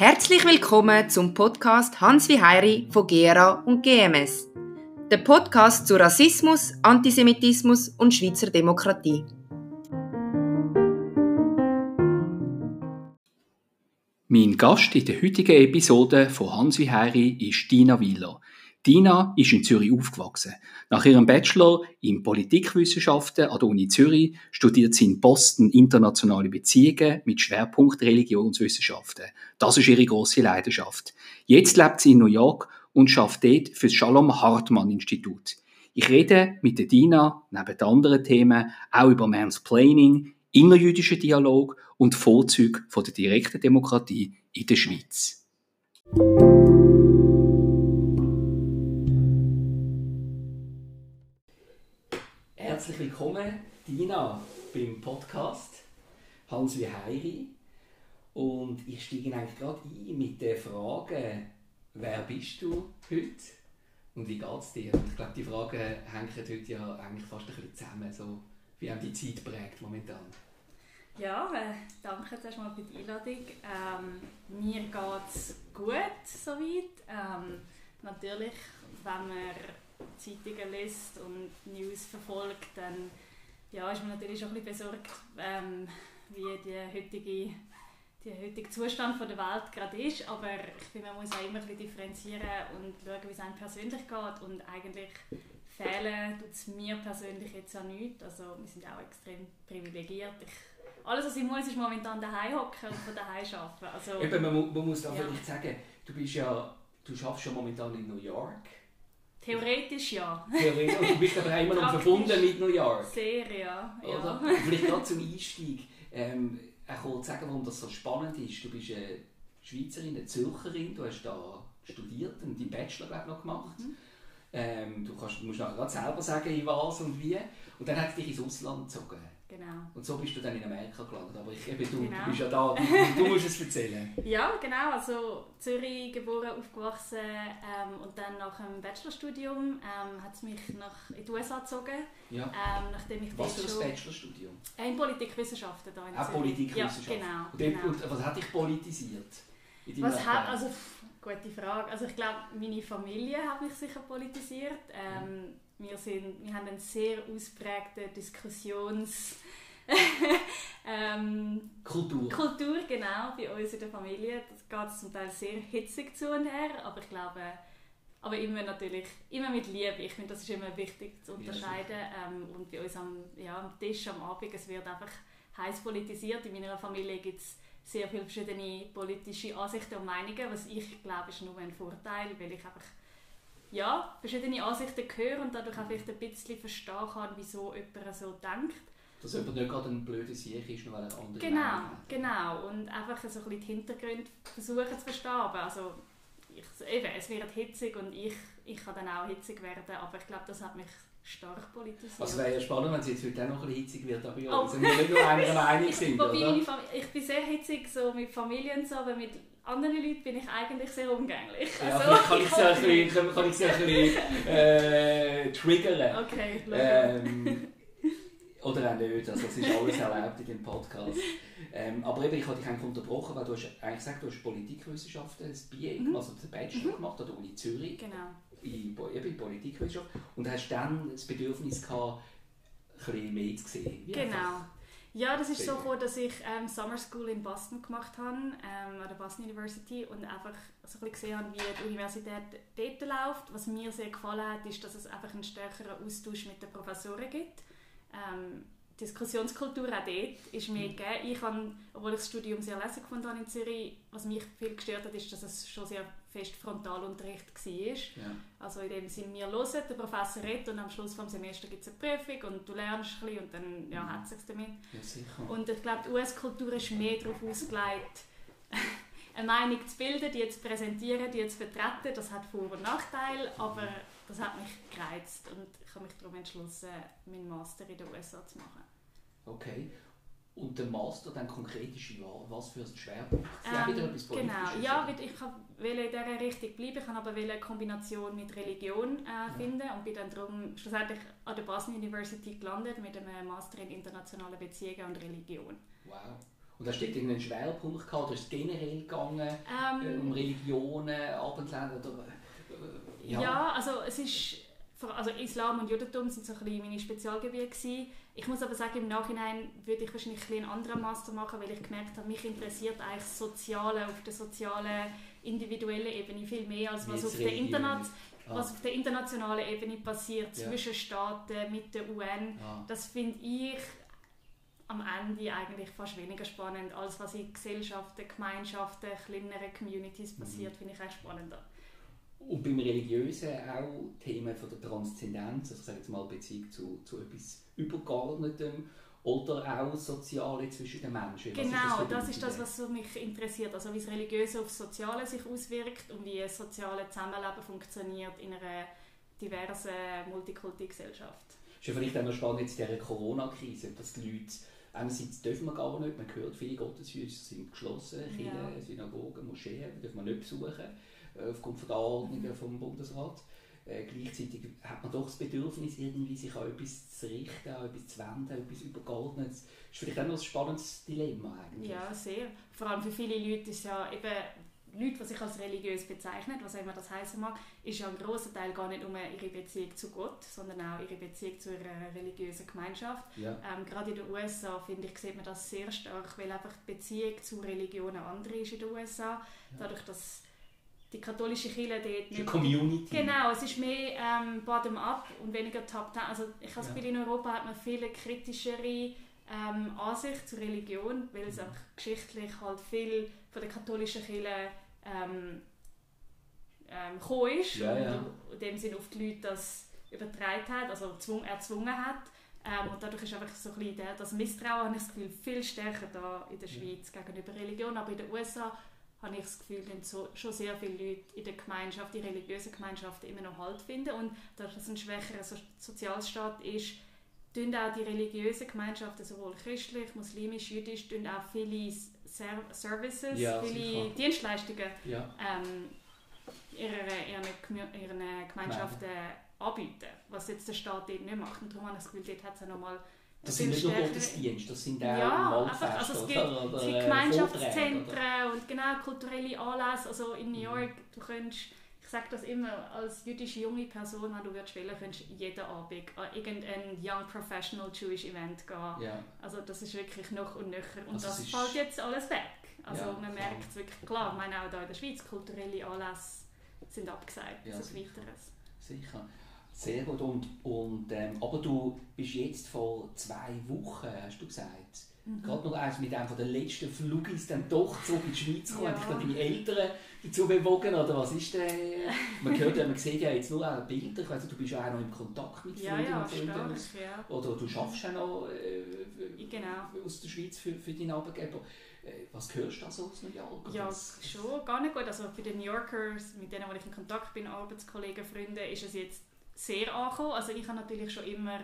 Herzlich willkommen zum Podcast Hans wie Heiri von GERA und GMS. Der Podcast zu Rassismus, Antisemitismus und Schweizer Demokratie. Mein Gast in der heutigen Episode von Hans wie Heiri ist Dina Wieler. Dina ist in Zürich aufgewachsen. Nach ihrem Bachelor in Politikwissenschaften an der Uni Zürich studiert sie in Boston internationale Beziehungen mit Schwerpunkt Religionswissenschaften. Das ist ihre große Leidenschaft. Jetzt lebt sie in New York und schafft dort für das Shalom Hartmann Institut. Ich rede mit der Dina neben anderen Themen auch über Mansplaining, innerjüdischen Dialog und Vorzüge von der direkten Demokratie in der Schweiz. Willkommen, Dina, beim Podcast Hans wie Heiri. Und ich steige eigentlich gerade ein mit der Frage, wer bist du heute und wie geht es dir? Ich glaube, die Fragen hängen heute ja eigentlich fast ein bisschen zusammen, so wie auch die Zeit prägt momentan. Ja, äh, danke zuerst mal für die Einladung. Ähm, mir geht es gut soweit. Ähm, natürlich, wenn man Zeitungen liest und News verfolgt, dann ja, ist man natürlich schon ein bisschen besorgt, ähm, wie der heutige, der heutige Zustand von der Welt gerade ist. Aber ich finde, man muss auch immer ein bisschen differenzieren und schauen, wie es einem persönlich geht. Und eigentlich fehlen tut es mir persönlich jetzt auch nichts. Also wir sind auch extrem privilegiert. Ich, alles, was ich muss, ist momentan daheim hocken und von daheim arbeiten. Also, Eben, man, man muss da ja. vielleicht sagen, du bist ja, du schaffst ja momentan in New York. Theoretisch ja. Theoretisch, und du bist aber immer noch verbunden mit New York. Sehr, ja. Oder? Vielleicht gerade zum Einstieg. Ähm, auch kurz sagen, warum das so spannend ist. Du bist eine Schweizerin, eine Zürcherin, du hast da studiert und deinen Bachelor glaub, noch gemacht. Mhm. Ähm, du, kannst, du musst gerade selber sagen, in was und wie. Und dann hat es dich ins Ausland gezogen. Genau. Und so bist du dann in Amerika gelandet. Aber ich, eben, du, genau. du bist ja da, du, du, musst es erzählen. ja, genau. Also Zürich geboren, aufgewachsen ähm, und dann nach dem Bachelorstudium ähm, hat es mich nach, in die USA gezogen. Ja. Ähm, nachdem ich was für ein Bachelorstudium? In Politikwissenschaften da in Auch Politikwissenschaften? Ja, genau. Und, genau. was hat dich politisiert? Was hat, also, gute Frage. Also ich glaube, meine Familie hat mich sicher politisiert. Ähm, wir, sind, wir haben einen sehr ausprägten Diskussions... ähm, Kultur. Kultur, genau, bei uns in der Familie. Das geht zum Teil sehr hitzig zu und her, aber ich glaube, aber immer natürlich, immer mit Liebe. Ich finde, das ist immer wichtig zu unterscheiden. Ähm, und bei uns am, ja, am Tisch am Abend, es wird einfach heiß politisiert. In meiner Familie gibt es sehr viele verschiedene politische Ansichten und Meinungen, was ich glaube, ist nur ein Vorteil, weil ich einfach ja, verschiedene Ansichten höre und dadurch auch vielleicht ein bisschen verstehen kann, wieso jemand so denkt. Dass jemand nicht gerade ein blöder Sieg ist, nur weil er andere Genau, hat. genau. Und einfach so ein bisschen die Hintergründe versuchen zu verstehen. Also, ich, eben, es wird hitzig und ich, ich kann dann auch hitzig werden, aber ich glaube, das hat mich stark politisiert. Also wäre ja spannend, wenn es jetzt heute auch noch ein bisschen hitzig wird, aber ja, oh. sind wir nicht nur einer Meinung sind, oder? Ich bin sehr hitzig so mit Familien so, aber mit anderen Leuten bin ich eigentlich sehr umgänglich. Ja, also, kann ich sie ein bisschen, kann ich sie ein bisschen äh, triggern. Okay, ähm, Oder auch nicht, also es ist alles erlaubt in dem Podcast. Ähm, aber eben, ich habe dich eigentlich unterbrochen, weil du hast eigentlich gesagt, du hast Politikwissenschaften, das BA, mhm. also den Bachelor mhm. gemacht an der Uni Zürich. Genau. In, eben in Politikwissenschaft. Und hast dann das Bedürfnis gehabt, ein bisschen mehr zu sehen. Wie genau. Einfach? Ja, das ist so gekommen, dass ich ähm, Summer School in Boston gemacht habe, ähm, an der Boston University und einfach so ein gesehen habe, wie die Universität dort läuft. Was mir sehr gefallen hat, ist, dass es einfach einen stärkeren Austausch mit den Professoren gibt. Ähm, Diskussionskultur auch dort ist mir mhm. gegeben. Ich habe, obwohl ich das Studium sehr lässig habe in Zürich, was mich viel gestört hat, ist, dass es schon sehr fest Frontalunterricht war. Ja. Also in dem Sinne, wir hören, der Professor redet und am Schluss des Semesters gibt es eine Prüfung und du lernst ein bisschen und dann ja, mhm. hat es sich damit. Ja, und ich glaube, die US-Kultur ist mehr darauf ausgelegt, eine Meinung zu bilden, die zu präsentieren, die zu vertreten. Das hat Vor- und Nachteile, aber das hat mich gereizt und ich habe mich darum entschlossen, meinen Master in den USA zu machen. Okay. Und der Master dann konkret ist was für ein Schwerpunkt? Sie ähm, wieder etwas Genau, ja, ich wollte in dieser Richtung bleiben, ich wollte aber eine Kombination mit Religion äh, ja. finden und bin dann darum schlussendlich an der Boston University gelandet mit einem Master in internationale Beziehungen und Religion. Wow. Und hast du dort irgendeinen Schwerpunkt gehabt, oder ist es generell gegangen, Ähm, äh, um Religionen, Abendländer, oder... äh, Ja. also es ist, also Islam und Judentum sind so ein bisschen meine Spezialgebiete gewesen. Ich muss aber sagen, im Nachhinein würde ich wahrscheinlich ein einen anderen Master machen, weil ich gemerkt habe, mich interessiert eigentlich das Soziale auf der sozialen, individuellen Ebene viel mehr, als was auf, der. Interna Ah. was auf der internationalen Ebene passiert, Ja. zwischen Staaten, mit der UN. Ah. Das finde ich am Ende eigentlich fast weniger spannend, als was in Gesellschaften, Gemeinschaften, kleineren Communities Mhm. passiert, finde ich echt spannender. Und beim Religiösen auch Themen von der Transzendenz, also ich sage jetzt mal Beziehung zu, zu etwas Übergeordnetem oder auch Soziale zwischen den Menschen. Genau, für das dich ist das, was mich interessiert. Also wie das Religiöse auf das Soziale sich auswirkt und wie das soziale Zusammenleben funktioniert in einer diversen Multikulti-Gesellschaft. Ist ja vielleicht auch noch spannend jetzt in dieser Corona-Krise, dass die Leute, einerseits dürfen wir gar nicht, man hört, viele Gotteshäuser sind geschlossen, Kirchen, Ja. Synagogen, Moscheen, dürfen wir nicht besuchen, aufgrund von der Anordnungen Mhm. vom Bundesrat. Äh, gleichzeitig hat man doch das Bedürfnis, irgendwie sich an etwas zu richten, an etwas zu wenden, etwas Übergeordnetes. ist vielleicht auch noch ein spannendes Dilemma eigentlich. Ja, sehr. Vor allem für viele Leute ist ja eben Leute, die sich als religiös bezeichnen, was auch immer das heißen mag, ist ja ein großer Teil gar nicht nur ihre Beziehung zu Gott, sondern auch ihre Beziehung zu ihrer religiösen Gemeinschaft. Ja. Ähm, gerade in den USA, finde ich, sieht man das sehr stark, weil einfach die Beziehung zu Religionen andere ist in den USA. Dadurch, dass die katholische Kirche dort nicht... Community. Genau, es ist mehr ähm, bottom-up und weniger top-down. Also ich habe das. Gefühl, in Europa hat man viel kritischere ähm, Ansicht zur Religion, weil es Mhm. einfach geschichtlich halt viel von der katholischen Kirche ähm, ähm, gekommen ist Ja, ja. und in dem Sinne auf die Leute das übertragen hat, also zwung, erzwungen hat. Ähm, und dadurch ist einfach so ein bisschen das Misstrauen, habe ich das Gefühl, viel stärker da in der. Schweiz gegenüber Religion. Aber in den USA habe ich das Gefühl, dass so, schon sehr viele Leute in der Gemeinschaft, die religiösen Gemeinschaften immer noch Halt finden. Und dadurch, dass es ein schwächerer so Sozialstaat ist, tun auch die religiösen Gemeinschaften, sowohl christlich, muslimisch, jüdisch, tun auch viele Ser Services, Ja, viele sicher. Dienstleistungen Ja. ähm, ihren, ihren, ihren Gemeinschaften anbieten, was jetzt der Staat dort nicht macht. Und darum habe ich das Gefühl, dort hat es nochmal Das sind nicht nur Gottesdienste, das sind auch ja, einfach, also es gibt, oder, oder es äh, Gemeinschaftszentren und genau kulturelle Anlässe. Also in New Mhm. York, du könntest, ich sage das immer, als jüdische junge Person, wenn du würdest wählen, könntest du jeden Abend an irgendein Young Professional Jewish Event gehen. Ja. Also das ist wirklich noch und nöcher und Also das fällt jetzt alles weg. Also Ja, man merkt es wirklich klar. Ich meine auch hier in der Schweiz, kulturelle Anlässe sind abgesagt. Ja, sicher. Weiteres. Sicher. Sehr gut. Und, und, ähm, aber du bist jetzt vor zwei Wochen, hast du gesagt, Mhm. gerade noch eins mit einem von den letzten Flugis dann doch zurück in die Schweiz gekommen. Ja. Haben dich deine Eltern dazu bewogen? Oder was ist denn? Man hört ja, man sieht ja jetzt nur auch Bilder. Ich weiss, du bist ja auch noch in Kontakt mit Ja, Freunden ja, und Freunden. Ja. Oder du schaffst ja noch äh, Genau. aus der Schweiz für, für deinen Arbeitgeber. Äh, was hörst du da so aus New York? Ja, schon gar nicht gut. Also bei den New Yorkers, mit denen wo ich in Kontakt bin, Arbeitskollegen, Freunde, ist es jetzt sehr angekommen. Also ich habe natürlich schon immer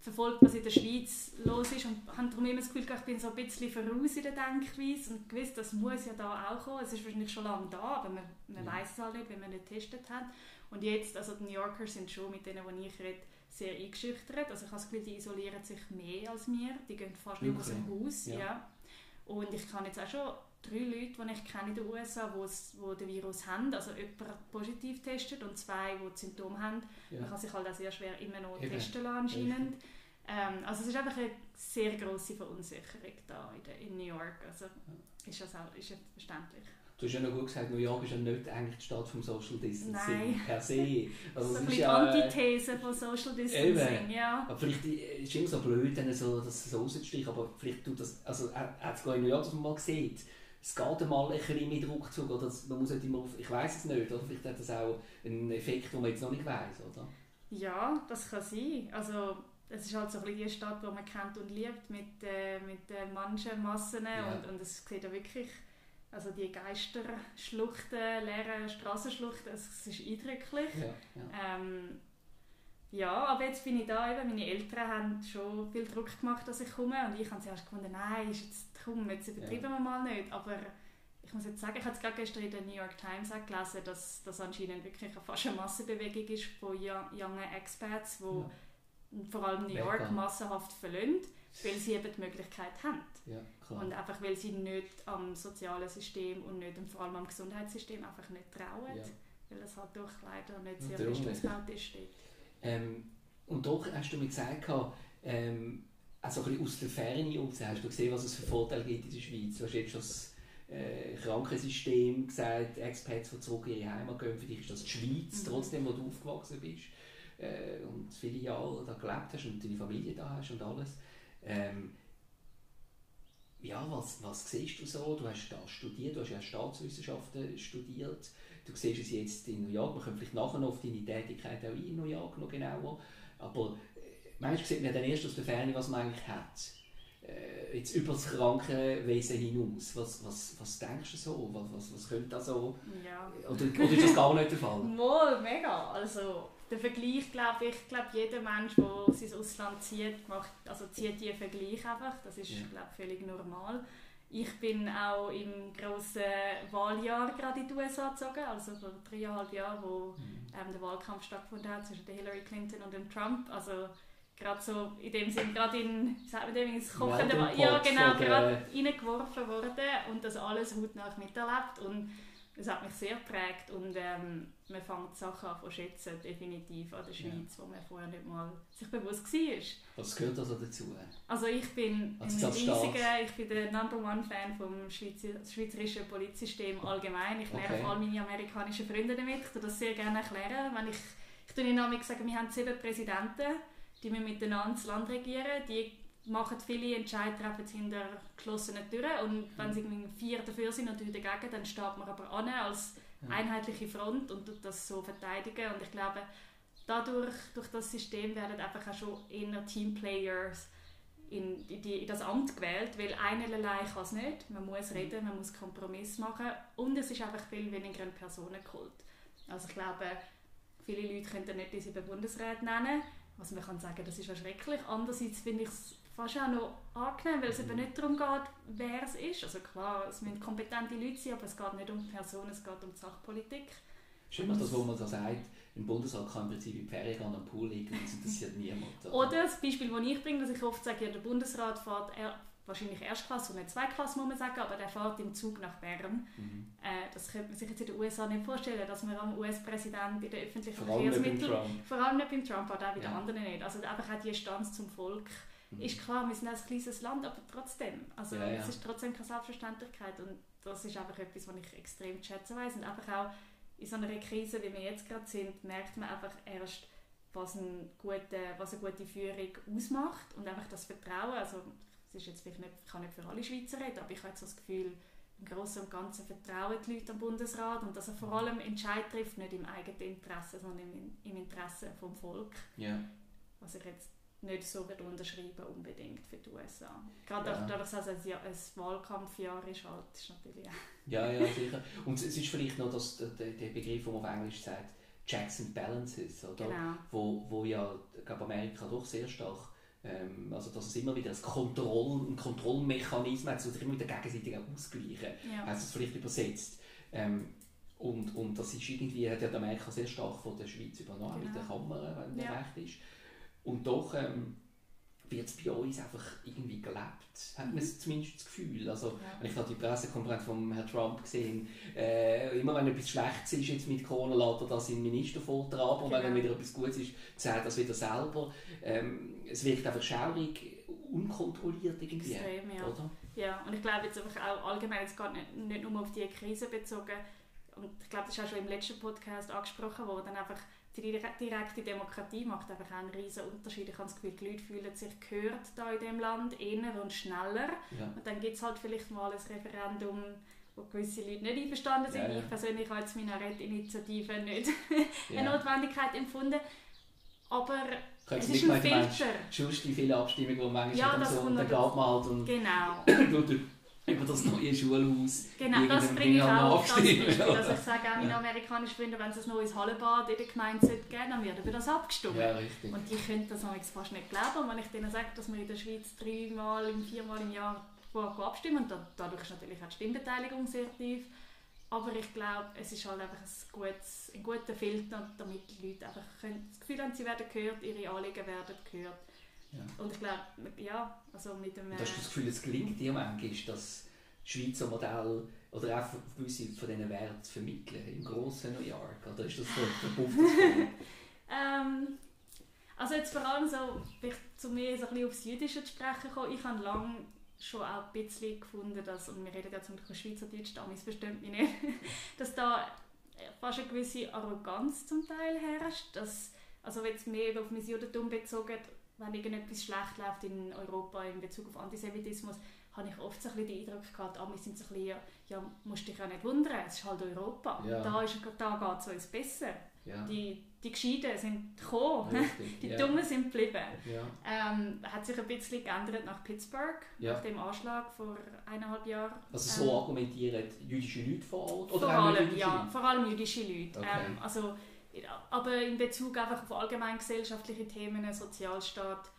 verfolgt, was in der Schweiz los ist und habe darum immer das Gefühl, gehabt, ich bin so ein bisschen voraus in der Denkweise und gewusst, das muss ja da auch kommen. Es ist wahrscheinlich schon lange da, aber man, man Ja. weiß es halt nicht, wenn man nicht getestet hat. Und jetzt, also die New Yorkers sind schon mit denen, die ich rede, sehr eingeschüchtert. Also ich habe das Gefühl, die isolieren sich mehr als wir. Die gehen fast nicht aus dem Haus. Ja. Ja. Und ich kann jetzt auch schon drei Leute, die ich kenne in den USA, wo den Virus haben. Also jemand positiv testet und zwei, die die Symptome haben. Ja. Man kann sich halt auch sehr schwer immer noch Eben. testen lassen anscheinend. Ähm, also es ist einfach eine sehr grosse Verunsicherung da in, der, in New York. Also ist das auch ist ja verständlich. Du hast ja noch gut gesagt, New York ist ja nicht eigentlich die Stadt vom Social Distancing Nein. per se. Das Also ein ist ja, die äh, Antithese von Social Distancing. Ja. Aber vielleicht ist es immer so blöd, wenn so, dass es so raussticht, aber vielleicht tut das, also hat es gar in New York, dass man mal sieht, es geht einmal ein bisschen mit Rückzug, oder man muss nicht immer auf, ich weiß es nicht, oder vielleicht hat das auch einen Effekt, den man jetzt noch nicht weiß, oder? Ja, das kann sein. Also, es ist halt so ein bisschen die Stadt, die man kennt und liebt, mit, äh, mit äh, manchen Massen. Ja. Und, und es sieht ja wirklich, also die Geisterschluchten, leeren Straßenschluchten, es, es ist eindrücklich. Ja, ja. Ähm, ja, aber jetzt bin ich da eben, meine Eltern haben schon viel Druck gemacht, dass ich komme und ich habe zuerst gefunden, nein, ist jetzt, komm, jetzt übertreiben wir mal nicht, aber ich muss jetzt sagen, ich habe es gerade gestern in der New York Times auch gelesen, dass das anscheinend wirklich eine fast eine Massenbewegung ist von jungen Expats, die vor allem New York massenhaft verlassen. weil sie eben die Möglichkeit haben. Ja. Und einfach, weil sie nicht am sozialen System und nicht, und vor allem am Gesundheitssystem einfach nicht trauen, Ja. weil es halt doch leider nicht sehr fest ausgebaut ist. dort. Ähm, und doch hast du mir gesagt, ähm, also ein bisschen aus der Ferne aus, hast du gesehen, was es für Vorteile gibt in der Schweiz. Du hast jetzt schon das äh, Krankensystem gesagt, Expats, die zurück in ihre Heimat gehen, für dich ist das die Schweiz, Mhm. trotzdem, wo du aufgewachsen bist äh, und viele Jahre da gelebt hast und deine Familie da hast und alles. Ähm, ja, was, was siehst du so? Du hast da studiert, du hast ja Staatswissenschaften studiert. Du siehst es jetzt in New York. Wir können vielleicht nachher noch auf deine Tätigkeit auch in New York noch genauer. Aber äh, manchmal sieht man dann erst aus der Ferne, was man eigentlich hat. Äh, jetzt über das Krankenwesen hinaus. Was, was, was denkst du so? Was, was, was könnte da so? Ja. Oder, oder ist das gar nicht der Fall? Mal, mega. Also, der Vergleich, glaube ich, glaube jeder Mensch, der sein Ausland zieht, macht, also zieht die Vergleich einfach. Das ist, Ja. glaube völlig normal. Ich bin auch im grossen Wahljahr gerade in die USA gezogen, also vor dreieinhalb Jahren, wo ähm, der Wahlkampf stattgefunden hat zwischen der Hillary Clinton und dem Trump. Also gerade so in dem Sinn, gerade in, wie sagt man dem, ins kochende Melting Ja, genau, gerade reingeworfen worden und das alles hautnah miterlebt und das hat mich sehr geprägt und ähm, man fängt Sachen an zu schätzen, definitiv an der Ja. Schweiz, wo man vorher nicht mal sich bewusst war. Was gehört also dazu? Also ich bin Also ein riesiger, ich bin der Number One Fan vom Schweizer, schweizerischen Polizsystem allgemein. Ich nerve Okay. all meine amerikanischen Freunde damit. Ich das sehr gerne erklären. Wenn ich, ich tue ihnen sagen, wir haben sieben Präsidenten, die müssen miteinander das Land regieren. Die machen viele Entscheidungen treffen hinter geschlossenen Türen und wenn sie irgendwie vier dafür sind und drei dagegen, dann steht man aber an als einheitliche Front und tut das so verteidigen und ich glaube, dadurch, durch das System werden einfach auch schon eher Teamplayers in, in, die, in das Amt gewählt, weil einer allein kann es nicht. Man muss reden, man muss Kompromiss machen und es ist einfach viel weniger ein Personenkult. Also ich glaube, viele Leute können nicht die sieben Bundesräte nennen, was man kann sagen, das ist ja schrecklich. Andererseits finde ich es fast auch noch angenehm, weil es eben nicht darum geht, wer es ist. Also klar, es müssen kompetente Leute sein, aber es geht nicht um die Person, es geht um die Sachpolitik. Ist immer das, wo man da sagt, ein Bundesrat kann im Prinzip in die Ferien gehen, am Pool liegen und es interessiert niemand. Oder das Beispiel, das ich bringe, dass ich oft sage, ja, der Bundesrat fährt er, wahrscheinlich Erstklasse und nicht Zweitklasse, muss man sagen, aber der fährt im Zug nach Bern. Mhm. Äh, das könnte man sich jetzt in den USA nicht vorstellen, dass man am US-Präsidenten in den öffentlichen Verkehrsmitteln, vor allem nicht beim Trump, aber auch bei den Ja. anderen nicht. Also einfach auch die Stanz zum Volk. Mhm. Ist klar, wir sind ein kleines Land, aber trotzdem. Also Ja, ja. es ist trotzdem keine Selbstverständlichkeit und das ist einfach etwas, was ich extrem zu schätzen weiss. Und einfach auch in so einer Krise, wie wir jetzt gerade sind, merkt man einfach erst, was, ein gute, was eine gute Führung ausmacht und einfach das Vertrauen. Also es ist jetzt vielleicht nicht, ich kann nicht für alle Schweizer reden, aber ich habe jetzt so das Gefühl, im Großen und Ganzen vertrauen die Leute am Bundesrat und dass er vor allem Entscheid trifft, nicht im eigenen Interesse, sondern im, im Interesse vom Volk Ja. was ich jetzt nicht so würde unterschreiben unbedingt für die USA. Gerade Ja. auch dadurch, dass es ein, ein Wahlkampfjahr ist, halt, ist natürlich ja, ja, sicher. Und es ist vielleicht noch das, der, der Begriff, den man auf Englisch sagt, Checks and Balances, oder? Genau. Wo, wo ja, glaube, Amerika doch sehr stark, ähm, also dass es immer wieder ein Kontroll, ein Kontrollmechanismus hat, sich immer wieder gegenseitig ausgleichen. Ja. heißt es vielleicht übersetzt. Ähm, und, und das ist irgendwie, hat ja Amerika sehr stark von der Schweiz übernommen, mit Genau. der Kammer, wenn Ja. der recht ist. Und doch ähm, wird es bei uns einfach irgendwie gelebt, hat man zumindest das Gefühl. Also, Mhm. Ja. wenn ich habe die Pressekonferenz von Herrn Trump gesehen, äh, immer wenn etwas Schlechtes ist jetzt mit Corona, lässt er das in den Minister vortragen und wenn Genau. dann wieder etwas Gutes ist, sagt er das wieder selber. Ähm, es wirkt einfach schaurig, unkontrolliert irgendwie. Extrem, ja. Oder? ja. Und ich glaube jetzt einfach auch allgemein, es geht nicht, nicht nur auf die Krise bezogen, und ich glaube, das ist auch schon im letzten Podcast angesprochen worden, einfach die dire- direkte Demokratie macht einfach einen riesen Unterschied. Ich habe das Gefühl, die Leute fühlen sich gehört da in dem Land, eher und schneller. Ja. Und dann gibt es halt vielleicht mal ein Referendum, wo gewisse Leute nicht einverstanden sind. Ja, ja. Ich persönlich habe jetzt Minarett-Initiative nicht Ja. eine Notwendigkeit empfunden. Aber Könnte es nicht ist ein du meinst, Filter. Sonst die viele Abstimmungen, die manchmal Ja, so, und kommt dann geht man halt und Genau. über, das neue Schulhaus. Genau, das bringe ich auch auf das Beispiel. Also ich sage auch meinen Ja. amerikanischen Freunden, wenn es ein neues Hallenbad in der Gemeinde sollte geben dann wird über das abgestimmt. Ja, richtig. Und die können das fast nicht glauben. Und wenn ich denen sage, dass wir in der Schweiz dreimal, viermal im Jahr abstimmen, und da- dadurch ist natürlich auch die Stimmbeteiligung sehr tief. Aber ich glaube, es ist halt einfach ein, gutes, ein guter Filter, damit die Leute einfach können, das Gefühl haben, sie werden gehört, ihre Anliegen werden gehört. Ja. Und ich glaube, ja, also mit dem... Äh, hast du das Gefühl, es gelingt dir manchmal, das Schweizer Modell oder auch gewisse von diesen Werten zu vermitteln im grossen New York? Oder ist das so verpufft? ähm, also jetzt vor allem so, zu mir so ein bisschen aufs Jüdische zu sprechen kommen. Ich habe lange schon auch ein bisschen gefunden, dass, und wir reden ja zum Beispiel Schweizerdeutsch, da versteht mich nicht, dass da fast eine gewisse Arroganz zum Teil herrscht, dass, also jetzt mehr auf mein Judentum bezogen, wenn irgendetwas schlecht läuft in Europa in Bezug auf Antisemitismus, habe ich oft so ein bisschen den Eindruck gehabt, ah, wir sind so ein bisschen, ja, musst dich ja nicht wundern, es ist halt Europa. Ja. Da, da geht es uns besser. Ja. Die, die Gescheiten sind gekommen, Richtig, die ja. Dummen sind geblieben. Ja. Ähm, hat sich ein bisschen geändert nach Pittsburgh, nach dem Anschlag vor eineinhalb Jahren. Also so ähm, argumentieren jüdische Leute vor Ort? Oder vor allem, ja, vor allem jüdische Leute. Okay. Ähm, also, aber in Bezug einfach auf allgemein gesellschaftliche Themen, Sozialstaat,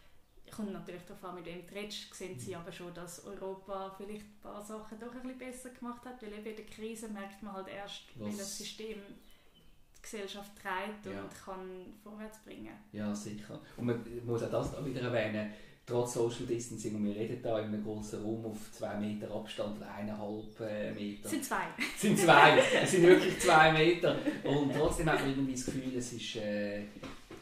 kommt natürlich darauf an, mit wem du redest, sehen sie aber schon, dass Europa vielleicht ein paar Sachen doch ein bisschen besser gemacht hat, weil eben in der Krise merkt man halt erst, Was? wie das System die Gesellschaft trägt und ja. kann vorwärts bringen. Ja, sicher. Und man muss auch das wieder erwähnen, trotz Social Distancing, und wir reden da in einem großen Raum auf zwei Meter Abstand oder eineinhalb äh, Meter. Es sind zwei. Es sind zwei, es sind wirklich zwei Meter. Und trotzdem hat man irgendwie das Gefühl, es ist... Äh,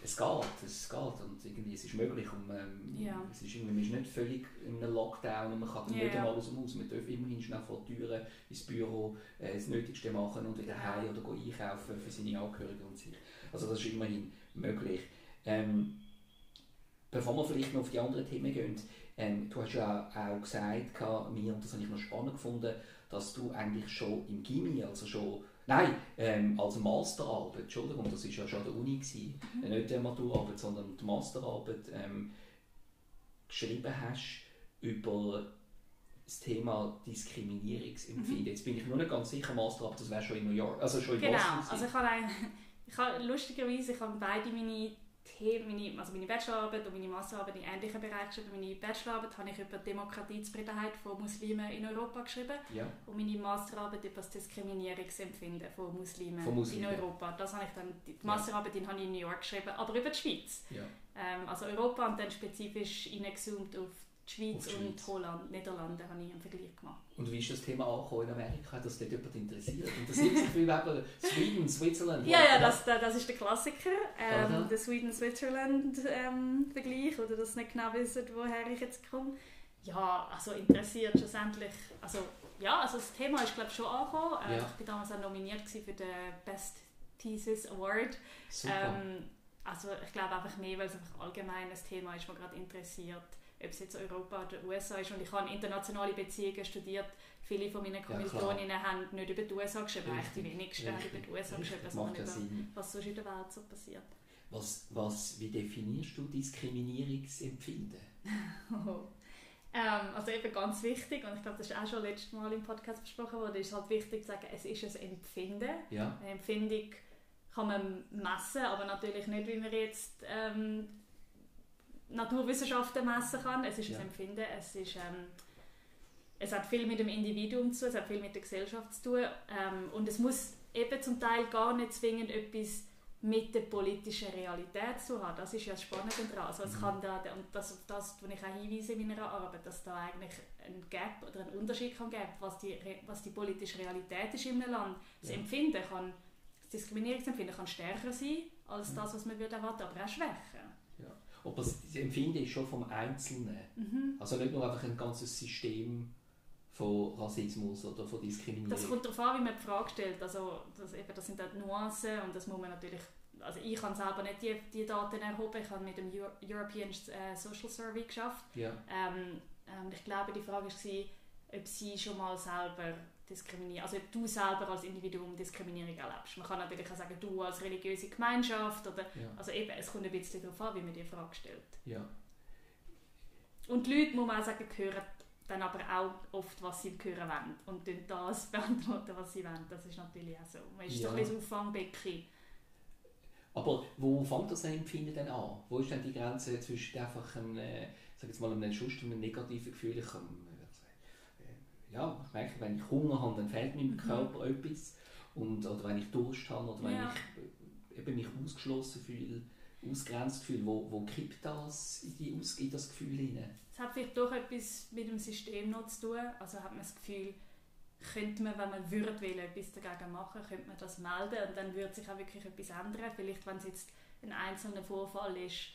es geht, es geht und irgendwie, es ist möglich und ähm, ja. es ist irgendwie, man ist nicht völlig in einem Lockdown und man kann nicht einmal aus dem Haus, man darf immerhin schnell vor die Türen ins Büro äh, das Nötigste machen und wieder heim oder einkaufen für seine Angehörigen und sich. Also das ist immerhin möglich. Ähm, bevor wir vielleicht noch auf die anderen Themen gehen, ähm, du hast ja auch, gesagt, mir, und das habe ich noch spannend gefunden, dass du eigentlich schon im Gimmi, also schon Nein, ähm, als Masterarbeit, Entschuldigung, das war ja schon an der Uni, gewesen, mhm. nicht die Maturarbeit, sondern die Masterarbeit ähm, geschrieben hast über das Thema Diskriminierungsempfinden. Mhm. Jetzt bin ich nur nicht ganz sicher, Masterarbeit, das wäre schon in New York, also schon in genau. Boston. Genau, also ich habe, ein, ich habe lustigerweise, ich habe beide meine Themen, meine, also meine Bachelorarbeit und meine Masterarbeit in ähnlichen Bereichen geschrieben. Meine Bachelorarbeit habe ich über Demokratiezufriedenheit von Muslimen in Europa geschrieben ja. und meine Masterarbeit über das Diskriminierungsempfinden von Muslimen, von Muslimen. in Europa. Das habe ich dann, die Masterarbeit ja. habe ich in New York geschrieben, aber über die Schweiz. Ja. Ähm, also Europa und dann spezifisch reingezoomt auf die Schweiz, die und Holland, Niederlande habe ich einen Vergleich gemacht. Und wie ist das Thema angekommen in Amerika? Hat das dort jemand interessiert? Interessiert sich viel eben Sweden, Switzerland? Ja, ja, das, das ist der Klassiker. Ähm, der Sweden-Switzerland-Vergleich. Ähm, oder dass nicht genau wissen, woher ich jetzt komme. Ja, also interessiert schlussendlich. Also, ja, also das Thema ist glaube ich schon angekommen. Äh, ja. Ich war damals auch nominiert für den Best Thesis Award. Ähm, also ich glaube einfach mehr, weil es einfach allgemein ein Thema ist, das gerade interessiert ob es jetzt Europa oder USA ist. Und ich habe internationale Beziehungen studiert. Viele von meinen Kommilitoninnen ja, haben nicht über die USA geschrieben, eigentlich die wenigsten haben über die USA geschrieben, sondern über Sinn. was sonst in der Welt so passiert. Was, was, wie definierst du Diskriminierungsempfinden? oh. ähm, also eben ganz wichtig, und ich glaube, das ist auch schon letztes Mal im Podcast besprochen worden, ist halt wichtig zu sagen, es ist ein Empfinden. Ja. Eine Empfindung kann man messen, aber natürlich nicht, wie man jetzt ähm, Naturwissenschaften messen kann. Es ist ja. ein Empfinden, es, ist, ähm, es hat viel mit dem Individuum zu tun, es hat viel mit der Gesellschaft zu tun ähm, und es muss eben zum Teil gar nicht zwingend etwas mit der politischen Realität zu haben. Das ist ja das Spannende daran. Also es mhm. kann da, und das, das wo ich auch hinweise in meiner Arbeit, dass da eigentlich ein Gap oder ein Unterschied kann geben, was die, was die politische Realität ist in einem Land. Das ja. Empfinden kann, das Diskriminierungsempfinden kann stärker sein als das, was man würde erwarten, aber auch schwächer aber das Empfinden ist schon vom Einzelnen. Mhm. Also nicht nur einfach ein ganzes System von Rassismus oder von Diskriminierung. Das kommt darauf an, wie man die Frage stellt. Also das, eben, das sind halt Nuancen und das muss man natürlich also ich habe selber nicht die, die Daten erhoben, ich habe mit dem European äh, Social Survey geschafft. Ja. Ähm, ähm, ich glaube, die Frage war, ob sie schon mal selber diskriminieren, also ob du selber als Individuum Diskriminierung erlebst. Man kann natürlich auch sagen, du als religiöse Gemeinschaft oder, ja. also eben, es kommt ein bisschen darauf an, wie man die Frage stellt. Ja. Und die Leute, muss man auch sagen, hören dann aber auch oft, was sie hören wollen und dann das beantworten, was sie wollen. Das ist natürlich auch so. Man ist ja. so ein bisschen Auffangbecken. Aber wo fängt das Empfinden denn an? Wo ist denn die Grenze zwischen einfach einem, äh, sag jetzt mal, einem Schuss einem negativen Gefühl? Ich kann, ja, ich merke, wenn ich Hunger habe, dann fehlt meinem mhm. Körper etwas. Und, oder wenn ich Durst habe oder wenn ja. ich eben mich ausgeschlossen fühle. ausgrenztes Gefühl. Wo, wo kippt das in, die, in das Gefühl hinein? Es hat vielleicht doch etwas mit dem System noch zu tun. Also hat man das Gefühl, könnte man, wenn man würde will, etwas dagegen machen, könnte man das melden und dann würde sich auch wirklich etwas ändern. Vielleicht, wenn es jetzt ein einzelner Vorfall ist,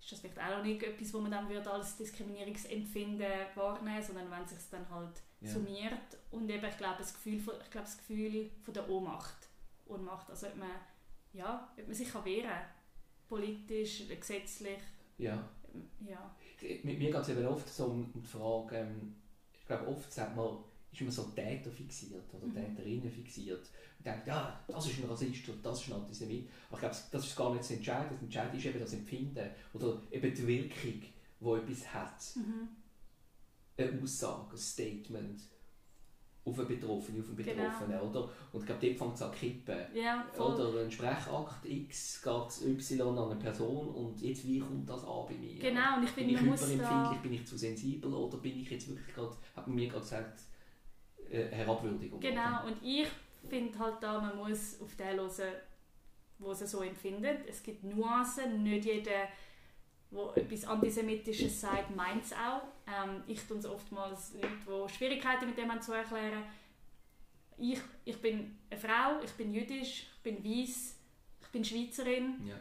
ist das vielleicht auch noch nicht etwas, wo man dann würde als Diskriminierungsempfinden wahrnehmen sondern wenn es sich dann halt ja. summiert und eben, ich glaube, das Gefühl von, ich glaube, das Gefühl von der Ohnmacht. Ohnmacht, also ob man, ja, ob man sich kann wehren kann, politisch, gesetzlich. Ja. ja. Mit mir geht es eben oft so um die Frage, ähm, ich glaube, oft sagt man, ist man so Täter fixiert oder mhm. Täterinnen fixiert und denkt, ja, das ist ein Rassist oder das ist ein Antisemit. Aber ich glaube, das ist gar nicht das Entscheidende. Das Entscheidende ist eben das Empfinden oder eben die Wirkung, die etwas hat. Mhm. Eine Aussage, ein Statement auf einen Betroffenen, auf einen genau. Betroffenen, genau. oder? Und ich glaube, dort fängt es an zu kippen. Ja, oder ein Sprechakt X geht Y an eine Person und jetzt, wie kommt das an bei mir? Genau, und ich finde, bin ich da... bin ich zu sensibel oder bin ich jetzt wirklich gerade, hat man mir gerade gesagt, äh, Herabwürdigung. Genau, und ich finde halt da, man muss auf den hören, was er so empfindet. Es gibt Nuancen, nicht jeder, der etwas Antisemitisches sagt, meint es auch. Ähm, ich tue es oftmals Leute, die Schwierigkeiten mit dem haben zu erklären. Ich, ich bin eine Frau, ich bin jüdisch, ich bin weiß, ich bin Schweizerin. Ja.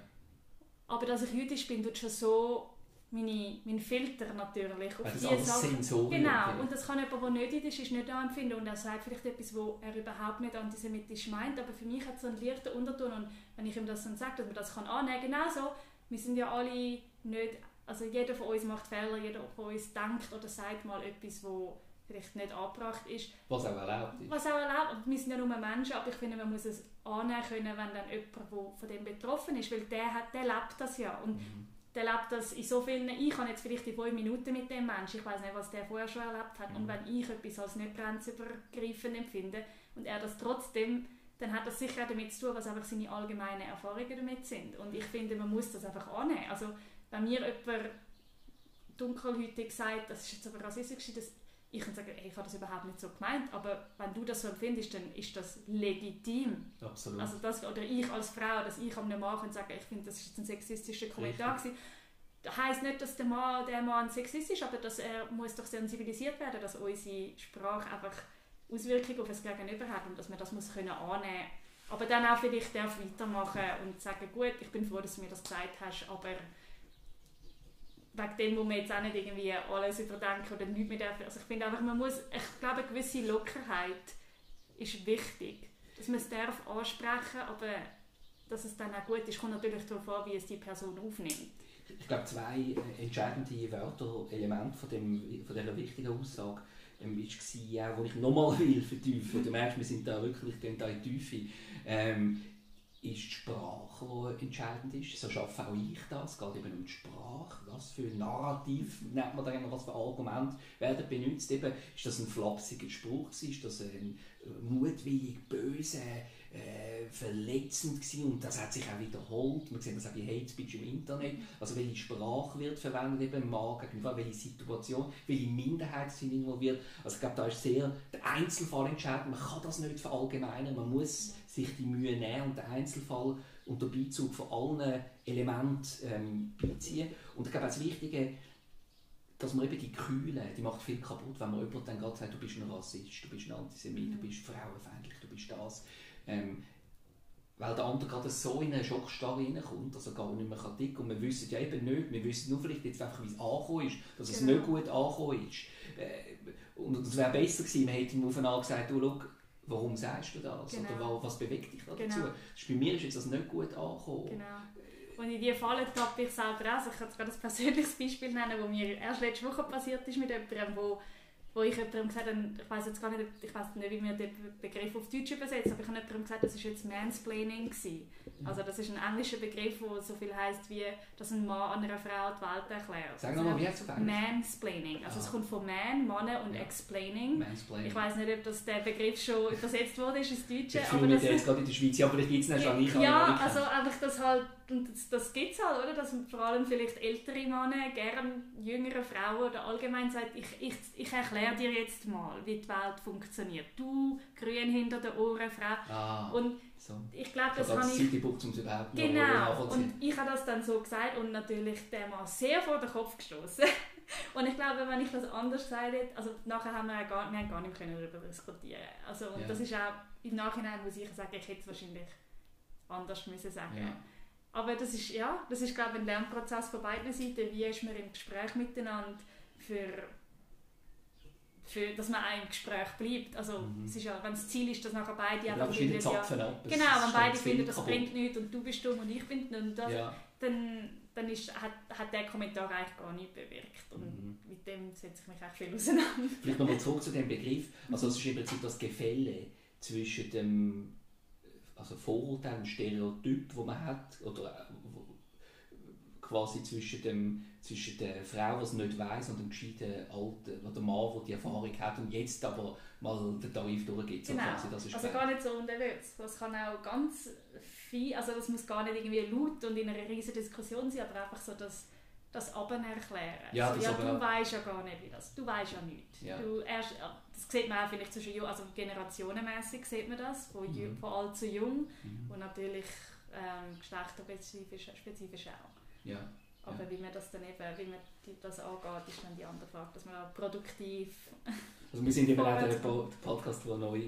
Aber dass ich jüdisch bin, tut schon so meine, mein Filter natürlich auf also diese Sachen. Genau, und das kann jemand, der nicht ist, ist nicht anfinden und er sagt vielleicht etwas, wo er überhaupt nicht antisemitisch meint, aber für mich hat es so einen leichten Unterton und wenn ich ihm das dann sage, dass man das kann annehmen kann, genauso, wir sind ja alle nicht, also jeder von uns macht Fehler, jeder von uns denkt oder sagt mal etwas, wo vielleicht nicht angebracht ist. Was auch erlaubt ist. Was auch erlaubt, wir sind ja nur Menschen, aber ich finde, man muss es annehmen können, wenn dann jemand, der von dem betroffen ist, weil der, hat, der lebt das ja und mhm der lebt das in so vielen, ich habe jetzt vielleicht die fünf Minuten mit dem Menschen, ich weiß nicht, was der vorher schon erlebt hat. Mhm. Und wenn ich etwas als nicht grenzübergreifend empfinde und er das trotzdem, dann hat das sicher auch damit zu tun, was einfach seine allgemeinen Erfahrungen damit sind. Und ich finde, man muss das einfach annehmen. Also, wenn mir jemand dunkelhäutig sagt, das ist jetzt aber rassistisch, das ich kann sagen, hey, ich habe das überhaupt nicht so gemeint, aber wenn du das so empfindest, dann ist das legitim. Absolut. Also das, oder ich als Frau, dass ich einem Mann kann sagen, ich finde, das ist jetzt ein sexistischer Kommentar gewesen. Das heisst nicht, dass der Mann, der Mann sexistisch ist, aber dass er muss doch sensibilisiert werden, dass unsere Sprache einfach Auswirkungen auf das Gegenüber hat und dass man das muss können annehmen aber dann auch vielleicht darf weitermachen und sagen, gut, ich bin froh, dass du mir das gesagt hast, aber wegen dem muss man jetzt auch nicht irgendwie alles überdenken oder nichts mehr dürfen. Also ich finde einfach, man muss, ich glaube, eine gewisse Lockerheit ist wichtig. Dass man es darf ansprechen, aber dass es dann auch gut ist, kommt natürlich darauf an, wie es die Person aufnimmt. Ich glaube, zwei entscheidende Wörter, Elemente von, dem, von dieser wichtigen Aussage ähm, war auch, wo ich nochmal will vertiefen. Du merkst, wir sind da wirklich gehen da in die Tiefe. Ähm, ist die Sprache, die entscheidend ist. So schaffe auch ich das. Es geht eben um die Sprache. Was für ein Narrativ nennt man da was für Argument werden benutzt. Eben, ist das ein flapsiger Spruch? Ist das ein mutwillig böse äh, verletzend gewesen und das hat sich auch wiederholt. Man sieht das auch bei Hate Speech im Internet. Also welche Sprache wird verwendet eben gegenüber, welche Situation, welche Minderheit sind involviert. Also ich glaube, da ist sehr der Einzelfall entscheidend. Man kann das nicht verallgemeinern. Man muss sich die Mühe nehmen und den Einzelfall unter Beizug von allen Elementen ähm, beiziehen. Und ich glaube, das Wichtige dass man eben die Kühle, die macht viel kaputt, wenn man jemand dann gerade sagt, du bist ein Rassist, du bist ein Antisemit, du bist frauenfeindlich, du bist das. Ähm, weil der andere gerade so in eine Schockstarre reinkommt, dass er gar nicht mehr kann Und wir wissen ja eben nicht, wir wissen nur vielleicht jetzt einfach, wie es angekommen ist, dass es genau. nicht gut angekommen ist. Äh, und es wäre besser gewesen, man hätte ihm aufeinander gesagt, du, schau, warum sagst du das? Genau. Oder was bewegt dich da dazu? Genau. Bei mir ist jetzt das nicht gut angekommen. Genau. Und in die Falle tappe ich selber auch. Also ich kann jetzt gerade ein persönliches Beispiel nennen, das mir erst letzte Woche passiert ist mit jemandem, wo wo ich jemandem gesagt habe, ich weiß jetzt gar nicht, ich weiß nicht, wie man den Begriff auf Deutsch übersetzt, aber ich habe jemandem gesagt, das ist jetzt Mansplaining gewesen. Also das ist ein englischer Begriff, der so viel heißt wie, dass ein Mann einer Frau die Welt erklärt. Sag nochmal, wie heißt es auf Mansplaining. Also ah. es kommt von Man, Mann und ja. Explaining. Mansplaining. Ich weiß nicht, ob das der Begriff schon übersetzt wurde ins Deutsche. Ich fühle mich jetzt gerade in der Schweiz, aber vielleicht gibt es ihn schon nicht. Ja, also einfach, dass halt und das, das gibt es halt, oder? Dass vor allem vielleicht ältere Männer gerne jüngere Frauen oder allgemein sagt, ich, ich, ich erkläre dir jetzt mal, wie die Welt funktioniert. Du, grün hinter den Ohren, Frau. Ah, und so. ich glaube, das habe ich... Gebraucht, um überhaupt Genau, und ich habe das dann so gesagt und natürlich der Mann sehr vor den Kopf gestoßen. und ich glaube, wenn ich das anders gesagt hätte, also nachher haben wir, gar, wir haben gar nicht mehr darüber diskutieren Also und Ja. das ist auch, im Nachhinein muss ich sagen, ich hätte es wahrscheinlich anders müssen sagen Ja. Aber das ist, ja, das ist glaube ich, ein Lernprozess von beiden Seiten. Wie ist man im Gespräch miteinander für, für dass man auch im Gespräch bleibt. Also Mhm. es ist ja, wenn das Ziel ist, dass nachher beide verschiedene finden, ja, Zapfen. Es Genau, wenn beide finden, das kaputt. bringt nichts und du bist dumm und ich bin dumm, das, Ja. dann, dann ist, hat, hat der Kommentar eigentlich gar nicht bewirkt. Und Mhm. mit dem setze ich mich echt viel auseinander. Vielleicht nochmal zurück zu dem Begriff. Also es ist im Prinzip das Gefälle zwischen dem also Vorurteil, dem Stereotyp, das man hat, oder äh, wo- quasi zwischen, dem, zwischen der Frau, die es nicht weiß, und dem gescheiten Alten, oder Mann, der die Erfahrung hat und jetzt aber mal den Tarif durchgeht. So Genau. quasi, das ist Also gar nicht so unterwegs. Das kann auch ganz viel, also das muss gar nicht irgendwie laut und in einer riesigen Diskussion sein, aber einfach so das, das Aben erklären. Ja, so, das ja du weißt ja gar nicht, wie das. Du weißt ja nichts. Ja. Du erst, das sieht man auch vielleicht zwischen also generationenmäßig sieht man das, von, Mhm. von alt zu jung Mhm. und natürlich ähm, geschlechterspezifisch spezifisch auch. Ja. Aber wie man das dann eben, wie man das angeht, ist dann die andere Frage, dass man auch produktiv Also wir sind eben auch der Podcast, der neu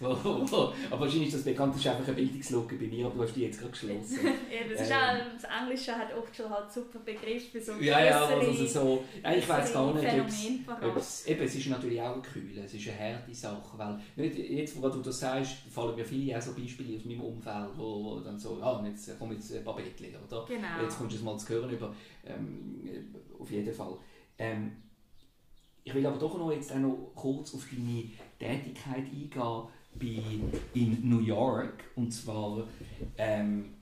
Aber wahrscheinlich ist das bekannt, das ist einfach eine Bildungslücke bei mir, aber du hast die jetzt gerade geschlossen. Eben, es ist Ähm. auch, das Englische hat oft schon halt super Begriffe für so ja, ja, also so... Ja, ich weiß gar nicht, ob es... Eben, es ist natürlich auch eine Kühle, es ist eine harte Sache, weil nicht, jetzt, wo du das sagst, fallen mir viele auch so Beispiele aus meinem Umfeld, wo, dann so, ja, und jetzt kommt jetzt ein paar Bettler, oder? Genau. Jetzt kommst du es mal zu hören über, ähm, äh, auf jeden Fall. Ähm, ich will aber doch noch jetzt auch noch kurz auf deine Tätigkeit eingehen bei, in New York, und zwar, ähm,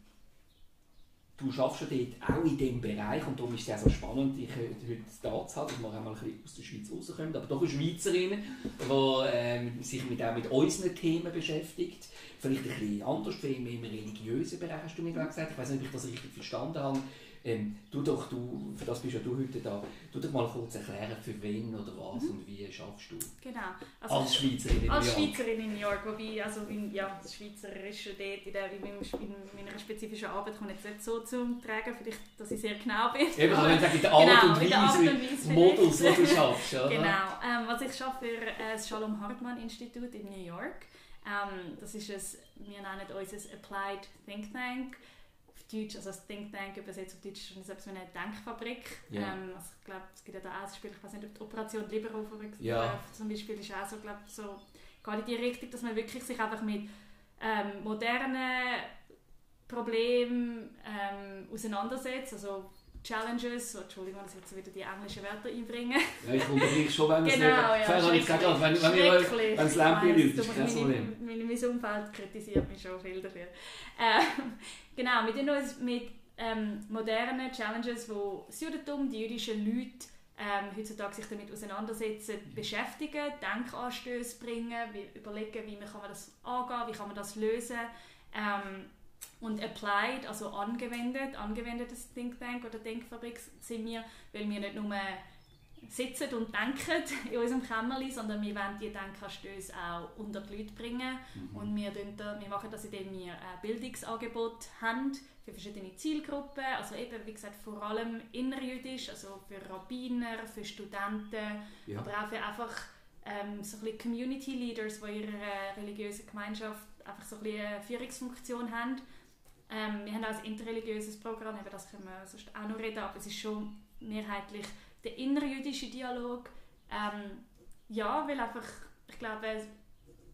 du schaffst ja dort auch in diesem Bereich und darum ist es auch so spannend, dich heute heute da zu haben, dass wir auch mal ein bisschen aus der Schweiz rauskommen, aber doch eine Schweizerin, die ähm, sich mit, auch mit unseren Themen beschäftigt. Vielleicht ein bisschen anders, viel mehr im religiösen Bereich, hast du mir gesagt. Ich weiß nicht, ob ich das richtig verstanden habe. Ähm, du doch, du, für das bist ja du heute da. Du doch mal kurz erklären, für wen oder was und wie schaffst du Genau. als Schweizerin in als New York? Schweizerin in New York, wobei also in, ja, das Schweizerische dort in, der, in, meiner spezifischen Arbeit kommt jetzt nicht so zum Tragen, vielleicht, dass ich sehr genau bin. Eben, Aber- aber sagen, in der Art Genau, und der Art Weise, und Weise Modus, die du schaffst. Oder? Genau. Ähm, was ich schaffe für äh, das Shalom Hartmann Institut in New York. Ähm, das ist ein, wir nennen ein Applied Think Tank. Deutsch, also das Think Tank übersetzt auf Deutsch ist wie eine Denkfabrik. Ja. Ähm, also ich glaube, es gibt ja da auch ein Spiel, ich weiß nicht, ob die Operation Libero Ja. zum Beispiel ist auch so, glaube so, geht in die Richtung, dass man wirklich sich einfach mit ähm, modernen Problemen ähm, auseinandersetzt, also Challenges, so, Entschuldigung, dass ich jetzt wieder die englischen Wörter einbringe. Ja, ich unterbreche schon, wenn es Genau, ja, nicht... Ich gesagt, also, wenn, es läuft, ist du, kein Problem. meine- Mein Umfeld kritisiert mich schon viel dafür. Ähm, genau, wir tun uns mit ähm, modernen Challenges, wo das Judentum, die jüdischen Leute ähm, heutzutage sich damit auseinandersetzen, beschäftigen, Denkanstöße bringen, wie, überlegen, wie man kann man das angehen, wie kann man das lösen. Ähm, und applied, also angewendet, angewendetes Think Tank oder Denkfabrik sind wir, weil wir nicht nur sitzen und denken in unserem Kämmerlein, sondern wir wollen die Denkanstöße auch unter die Leute bringen. Und wir, da, wir machen das, indem wir ein Bildungsangebot haben für verschiedene Zielgruppen. Also eben, wie gesagt, vor allem innerjüdisch, also für Rabbiner, für Studenten, Ja. aber auch für einfach ähm, so ein bisschen Community Leaders, die in ihrer religiösen Gemeinschaft einfach so ein bisschen eine Führungsfunktion haben. Ähm, wir haben auch ein interreligiöses Programm, über das können wir sonst auch noch reden, aber es ist schon mehrheitlich der innerjüdische Dialog. Ähm, ja, weil einfach, ich glaube,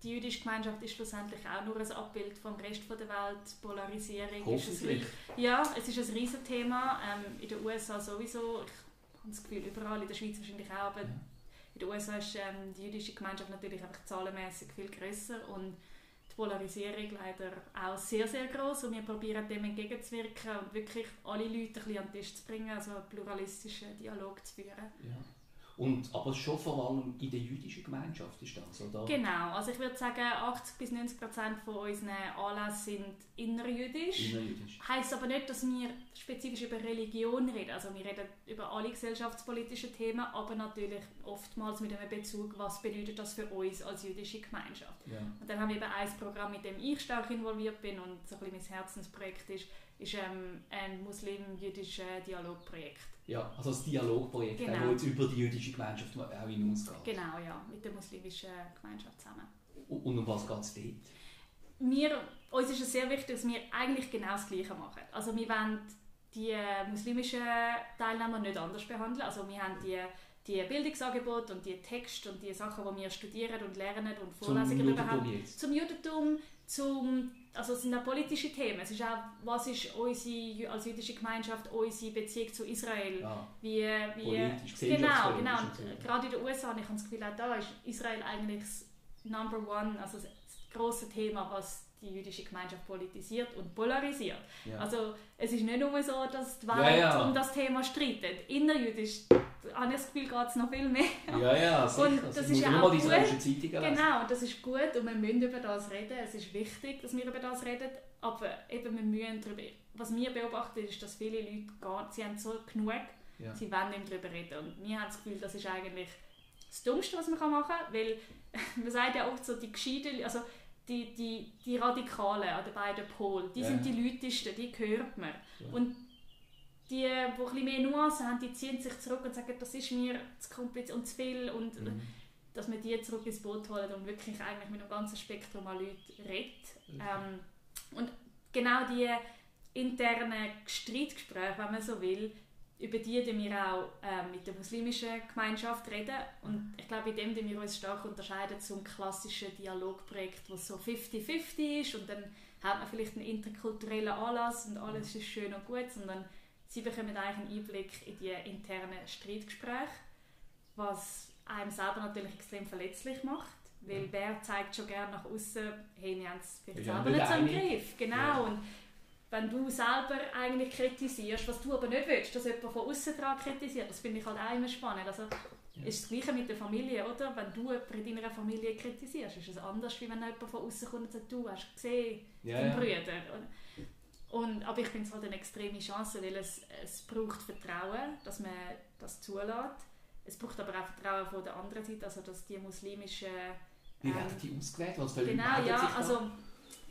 die jüdische Gemeinschaft ist schlussendlich auch nur ein Abbild vom Rest von der Welt. Polarisierung ist Hoffentlich. ein, ja, es ist ein Riesenthema. Ähm, in den USA sowieso. Ich habe das Gefühl, überall, in der Schweiz wahrscheinlich auch, aber Ja. in den USA ist ähm, die jüdische Gemeinschaft natürlich einfach zahlenmäßig viel größer und Polarisierung leider auch sehr, sehr groß und wir probieren dem entgegenzuwirken und wirklich alle Leute ein bisschen an den Tisch zu bringen, also einen pluralistischen Dialog zu führen. Ja. Und, aber schon vor allem in der jüdischen Gemeinschaft ist das, oder? Genau, also ich würde sagen, 80 bis 90 Prozent von unseren Anlässen sind innerjüdisch. Innerjüdisch. Heißt aber nicht, dass wir spezifisch über Religion reden. Also wir reden über alle gesellschaftspolitischen Themen, aber natürlich oftmals mit einem Bezug, was bedeutet das für uns als jüdische Gemeinschaft. Ja. Und dann haben wir eben ein Programm, mit dem ich stark involviert bin und so ein bisschen mein Herzensprojekt ist, ist ähm, ein muslim-jüdisches Dialogprojekt. Ja, also das Dialogprojekt, Genau. das jetzt über die jüdische Gemeinschaft auch hinausgeht. Genau, ja, mit der muslimischen Gemeinschaft zusammen. Und um was geht es dort? wir, uns ist es sehr wichtig, dass wir eigentlich genau das Gleiche machen. Also wir wollen die äh, muslimischen Teilnehmer nicht anders behandeln. Also wir haben die, die Bildungsangebote und die Texte und die Sachen, die wir studieren und lernen und Vorlesungen. Judentum jetzt? Zum Judentum, zum, also es sind auch politische Themen. Es ist auch, was ist unsere, als jüdische Gemeinschaft unsere Beziehung zu Israel? Ja. Wie, wie, Politisch, genau, genau. Und gerade in den USA, und ich habe das Gefühl, auch da ist Israel eigentlich das Number One, also das große Thema, was die jüdische Gemeinschaft politisiert und polarisiert. Ja. Also es ist nicht nur so, dass die Welt Ja, ja. um das Thema streitet. Innerjüdisch habe ich das Gefühl, geht es noch viel mehr. Ja, ja, sicher. Und das das muss ist auch gut. Genau, das ist gut und wir müssen über das reden. Es ist wichtig, dass wir über das reden, aber eben wir müssen darüber... Was wir beobachten, ist, dass viele Leute gar, sie haben so genug, sie wollen nicht darüber reden. Und wir haben das Gefühl, das ist eigentlich das Dümmste, was man machen kann, weil man sagt ja oft so, die Gescheiten, also die, die, die Radikalen an den beiden Polen, die Ja. sind die Leutesten, die hört man. Ja. Und die, die ein bisschen mehr Nuancen haben, die ziehen sich zurück und sagen, das ist mir zu kompliziert und zu viel und Mhm. dass wir die zurück ins Boot holen und wirklich eigentlich mit einem ganzen Spektrum an Leuten redet. Ähm, und genau die internen Streitgespräche, wenn man so will, über die reden wir auch ähm, mit der muslimischen Gemeinschaft reden. Und ich glaube, in dem tun wir uns stark unterscheiden zum klassischen Dialogprojekt, das so 50-50 ist und dann hat man vielleicht einen interkulturellen Anlass und alles ist schön und gut, sondern sie bekommen eigentlich einen Einblick in die internen Streitgespräche, was einem selber natürlich extrem verletzlich macht, weil wer zeigt schon gerne nach außen, hey, wir haben es vielleicht selber nicht so im. Griff. Genau. Ja. Und wenn du selber eigentlich kritisierst, was du aber nicht willst, dass jemand von außen dran kritisiert, das finde ich halt auch immer spannend. Also, Ja. ist das Gleiche mit der Familie, oder? Wenn du jemanden in deiner Familie kritisierst, ist es anders, als wenn jemand von außen kommt und sagt, du hast gesehen, Ja, deinen ja. Brüder. Und, aber ich finde es halt eine extreme Chance, weil es, es braucht Vertrauen, dass man das zulässt. Es braucht aber auch Vertrauen von der anderen Seite, also dass die muslimischen... Wie ähm, werden die ausgewählt? Für Leute Genau, ja, sich da?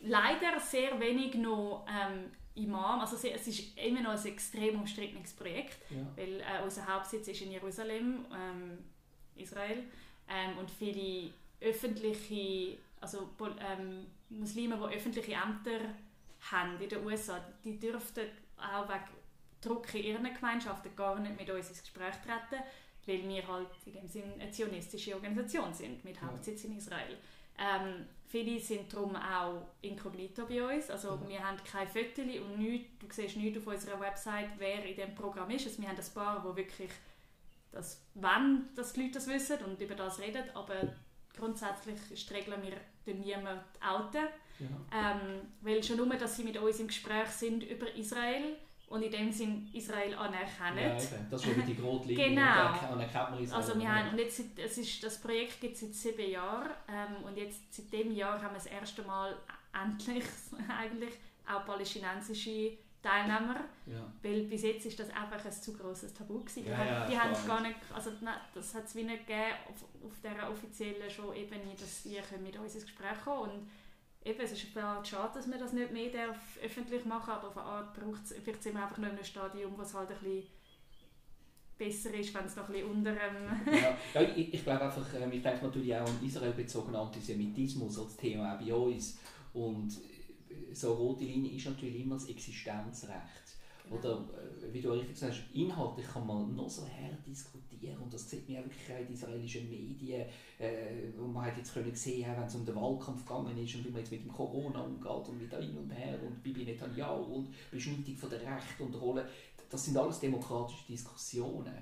Leider sehr wenig noch ähm, Imam, also es ist immer noch ein extrem umstrittenes Projekt, Ja. weil äh, unser Hauptsitz ist in Jerusalem, ähm, Israel, ähm, und viele öffentliche, also ähm, Muslime, die öffentliche Ämter haben in den USA, die dürften auch wegen Druck in ihren Gemeinschaften gar nicht mit uns ins Gespräch treten, weil wir halt in dem Sinn eine zionistische Organisation sind, mit. Hauptsitz in Israel. Ähm, viele sind darum auch inkognito bei uns, also Ja. wir haben keine Fotos und nichts, du siehst nichts auf unserer Website, wer in dem Programm ist. Also wir haben ein paar, die wirklich das wollen, dass die Leute das wissen und über das reden, aber grundsätzlich ist die Regel, wir niemanden outen. Ja. Ähm, weil schon nur, dass sie mit uns im Gespräch sind über Israel und in dem Sinn Israel anerkennen. Ja, eben. Das ist die große Linie. Genau. Anerkennt man Israel. Also wir haben, und jetzt, es ist, das Projekt gibt es seit sieben Jahren ähm, und jetzt seit dem Jahr haben wir das erste Mal endlich eigentlich auch palästinensische Teilnehmer, Ja. weil bis jetzt ist das einfach ein zu grosses Tabu gewesen. Die, Ja, haben- ja, die haben gar nicht, also nein, das hat es wie nicht gegeben auf, auf dieser offiziellen schon Ebene, dass ihr mit uns ins Gespräch kommen und eben, es ist Art schade, dass wir das nicht mehr darf öffentlich machen aber auf eine Art braucht es, vielleicht sind wir einfach noch in einem Stadium, wo es halt ein bisschen besser ist, wenn es noch ein bisschen unter dem ja. ja, ich, ich glaube einfach, ähm, ich denke natürlich auch an Israel bezogenen Antisemitismus als Thema auch bei uns. Und äh, so eine rote Linie ist natürlich immer das Existenzrecht. Oder äh, wie du richtig sagst, inhaltlich kann man noch so her diskutieren und das sieht man ja wirklich auch in israelischen Medien, äh, wo man hat jetzt können sehen, wenn es um den Wahlkampf gegangen ist und wie man jetzt mit dem Corona umgeht und wieder hin und her und Bibi Netanyahu und Beschneidung von der Rechte und Rolle, das sind alles demokratische Diskussionen,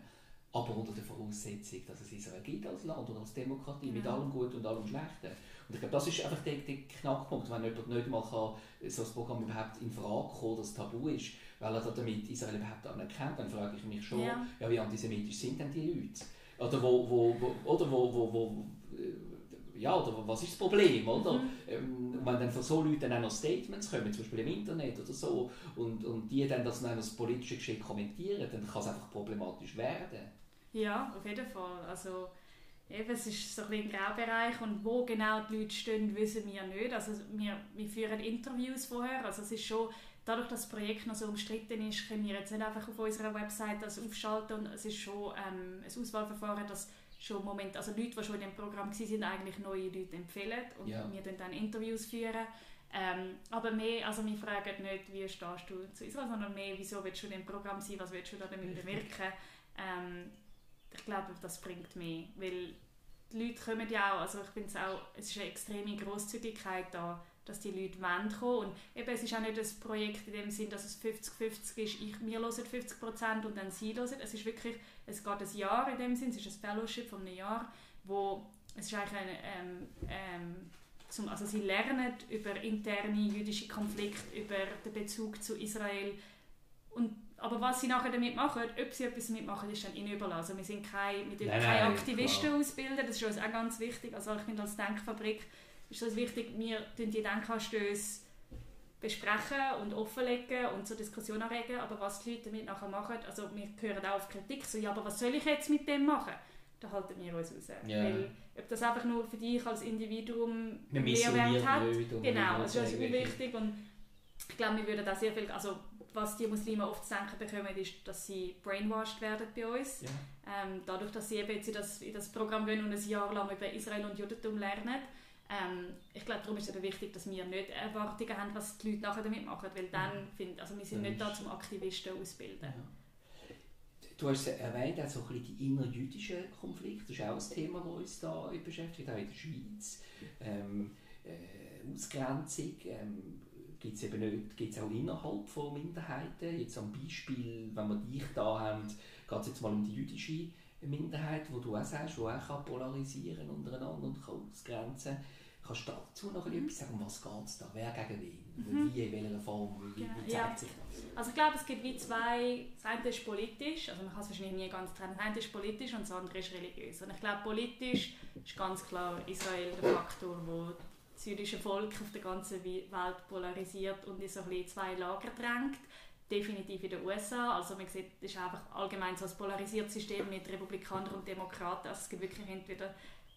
aber unter der Voraussetzung, dass es Israel gibt als Land und als Demokratie mit Genau. allem Guten und allem Schlechten. Und ich glaube, das ist einfach der, der Knackpunkt, wenn jemand nicht mal kann, so ein Programm überhaupt in Frage kommen, das Tabu ist, weil er damit Israel überhaupt anerkennt, dann frage ich mich schon, Ja. ja, wie antisemitisch sind denn die Leute? Oder wo, wo, wo, oder wo, wo, wo ja, oder was ist das Problem, oder? Mhm. Ähm, wenn dann von so Leuten auch noch Statements kommen, zum Beispiel im Internet oder so, und, und die dann das dann das politische Geschehen kommentieren, dann kann es einfach problematisch werden. Ja, auf jeden Fall. Also, eben, es ist so ein, ein Graubereich und wo genau die Leute stehen, wissen wir nicht. Also, wir, wir führen Interviews vorher, also es ist schon dadurch, dass das Projekt noch so umstritten ist, können wir jetzt nicht einfach auf unserer Website das aufschalten und es ist schon ähm, ein Auswahlverfahren, das schon Moment, also Leute, die schon in dem Programm waren, sind eigentlich neue Leute empfehlen und ja. wir dann Interviews führen. Ähm, aber mehr, also wir fragen nicht, wie stehst du zu Israel, sondern mehr, wieso willst du in dem Programm sein, was willst du da damit bewirken. Ähm, ich glaube, das bringt mehr, weil die Leute kommen ja auch, also ich finde es auch, es ist eine extreme Großzügigkeit da, dass die Leute wollen kommen. Und eben, es ist auch nicht ein Projekt in dem Sinn, dass es 50-50 ist, ich, wir hören 50% und dann sie hören. Es ist wirklich, es geht ein Jahr in dem Sinn, es ist ein Fellowship von einem Jahr, wo es ist eigentlich eine, ähm, ähm, zum, also sie lernen über interne jüdische Konflikte, über den Bezug zu Israel und aber was sie nachher damit machen, ob sie etwas damit machen, ist dann ihnen überlassen. Wir sind keine, wir nein, keine Aktivisten klar. ausbilden, das ist uns auch ganz wichtig. Also ich finde als Denkfabrik ist es wichtig, wir die Denkanstöße besprechen und offenlegen und zur Diskussion anregen, aber was die Leute damit nachher machen, also wir hören auch auf Kritik, so, ja, aber was soll ich jetzt mit dem machen? Da halten wir uns raus. Yeah. Weil, ob das einfach nur für dich als Individuum Mehrwert hat, genau, das ist also wichtig und ich glaube, wir würden da sehr viel, also was die Muslime oft zu denken bekommen, ist, dass sie brainwashed werden bei uns. Yeah. Ähm, dadurch, dass sie eben jetzt in das, in das Programm gehen und ein Jahr lang über Israel und Judentum lernen, ähm, ich glaube, darum ist es wichtig, dass wir nicht Erwartungen haben, was die Leute nachher damit machen, weil dann, mhm. find, also wir sind nicht da zum Aktivisten ausbilden. Ja. Du hast erwähnt, auch so ein bisschen die innerjüdischen Konflikte, das ist auch ein Thema, das uns da beschäftigt, auch in der Schweiz. Ähm, äh, Ausgrenzung ähm, gibt es eben nicht, gibt's auch innerhalb von Minderheiten. Jetzt am Beispiel, wenn wir dich da haben, geht es jetzt mal um die jüdische Minderheit, wo du auch sagst, die auch polarisieren untereinander und kann ausgrenzen Kannst du dazu noch mhm. etwas sagen, was geht es da? Wer gegen wen? Mhm. Wie, in welcher Form? Wie, genau. wie zeigt ja. sich das? Also ich glaube, es gibt wie zwei, das eine ist politisch, also man kann es wahrscheinlich nie ganz trennen, das eine ist politisch und das andere ist religiös. Und ich glaube, politisch ist ganz klar Israel der Faktor, wo das jüdische Volk auf der ganzen Welt polarisiert und in so ein bisschen zwei Lager drängt definitiv in den USA. Also man sieht, es ist einfach allgemein so ein polarisiertes System mit Republikanern und Demokraten. Also es gibt wirklich entweder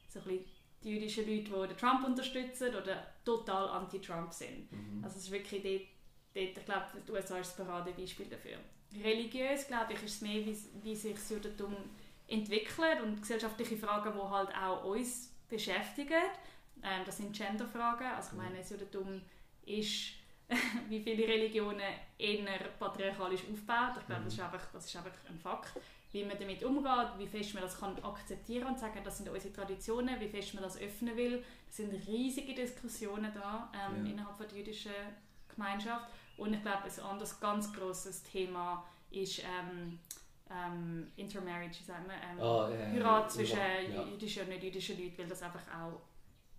so ein bisschen die jüdischen Leute, die Trump unterstützen oder total anti-Trump sind. Mhm. Also es ist wirklich dort, dort ich glaube, die USA ist das Paradebeispiel dafür. Religiös, glaube ich, ist es mehr, wie, wie sich das Judentum entwickelt und gesellschaftliche Fragen, die halt auch uns beschäftigen. Ähm, das sind Genderfragen. Also ich mhm. meine, das Judentum ist wie viele Religionen eher patriarchalisch aufgebaut. Ich glaube, das, ist mhm. einfach, das ist einfach ein Fakt. Wie man damit umgeht, wie fest man das kann akzeptieren und sagen, das sind unsere Traditionen, wie fest man das öffnen will. Es sind riesige Diskussionen da ähm, ja. innerhalb der jüdischen Gemeinschaft. Und ich glaube, ein anderes ganz großes Thema ist ähm, ähm, Intermarriage, sagen wir, ähm, oh, ja, Heirat zwischen ja. jüdischen und nicht-jüdischen Leuten, weil das einfach auch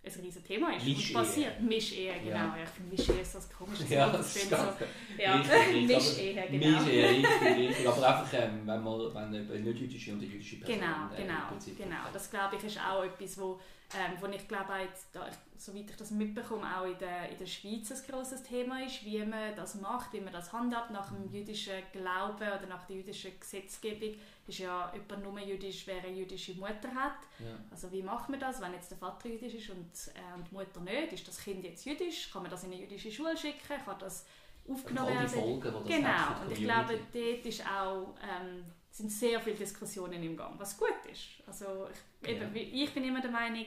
ein riesiges Thema ist. Mischehe. passiert. Mischehe, genau. Ja. Ich finde Mischehe ist das komische Ja, das ist so, ja. Mischehe, genau. Mischehe, richtig, richtig. Aber einfach, ähm, wenn man wenn eine nicht-jüdische und eine jüdische Person Genau, äh, genau, genau. Das glaube ich ist auch etwas, wo, ähm, wo ich glaube, jetzt, da, soweit ich das mitbekomme, auch in der, in der Schweiz ein grosses Thema ist, wie man das macht, wie man das handhabt nach dem jüdischen Glauben oder nach der jüdischen Gesetzgebung ist ja jemand nur jüdisch, wer eine jüdische Mutter hat. Ja. Also wie macht man das, wenn jetzt der Vater jüdisch ist und, äh, und die Mutter nicht? Ist das Kind jetzt jüdisch? Kann man das in eine jüdische Schule schicken? Kann das aufgenommen werden? Folgen, die genau, und ich glaube, dort ist auch, ähm, sind sehr viele Diskussionen im Gang, was gut ist. Also ich, eben, ja. ich bin immer der Meinung,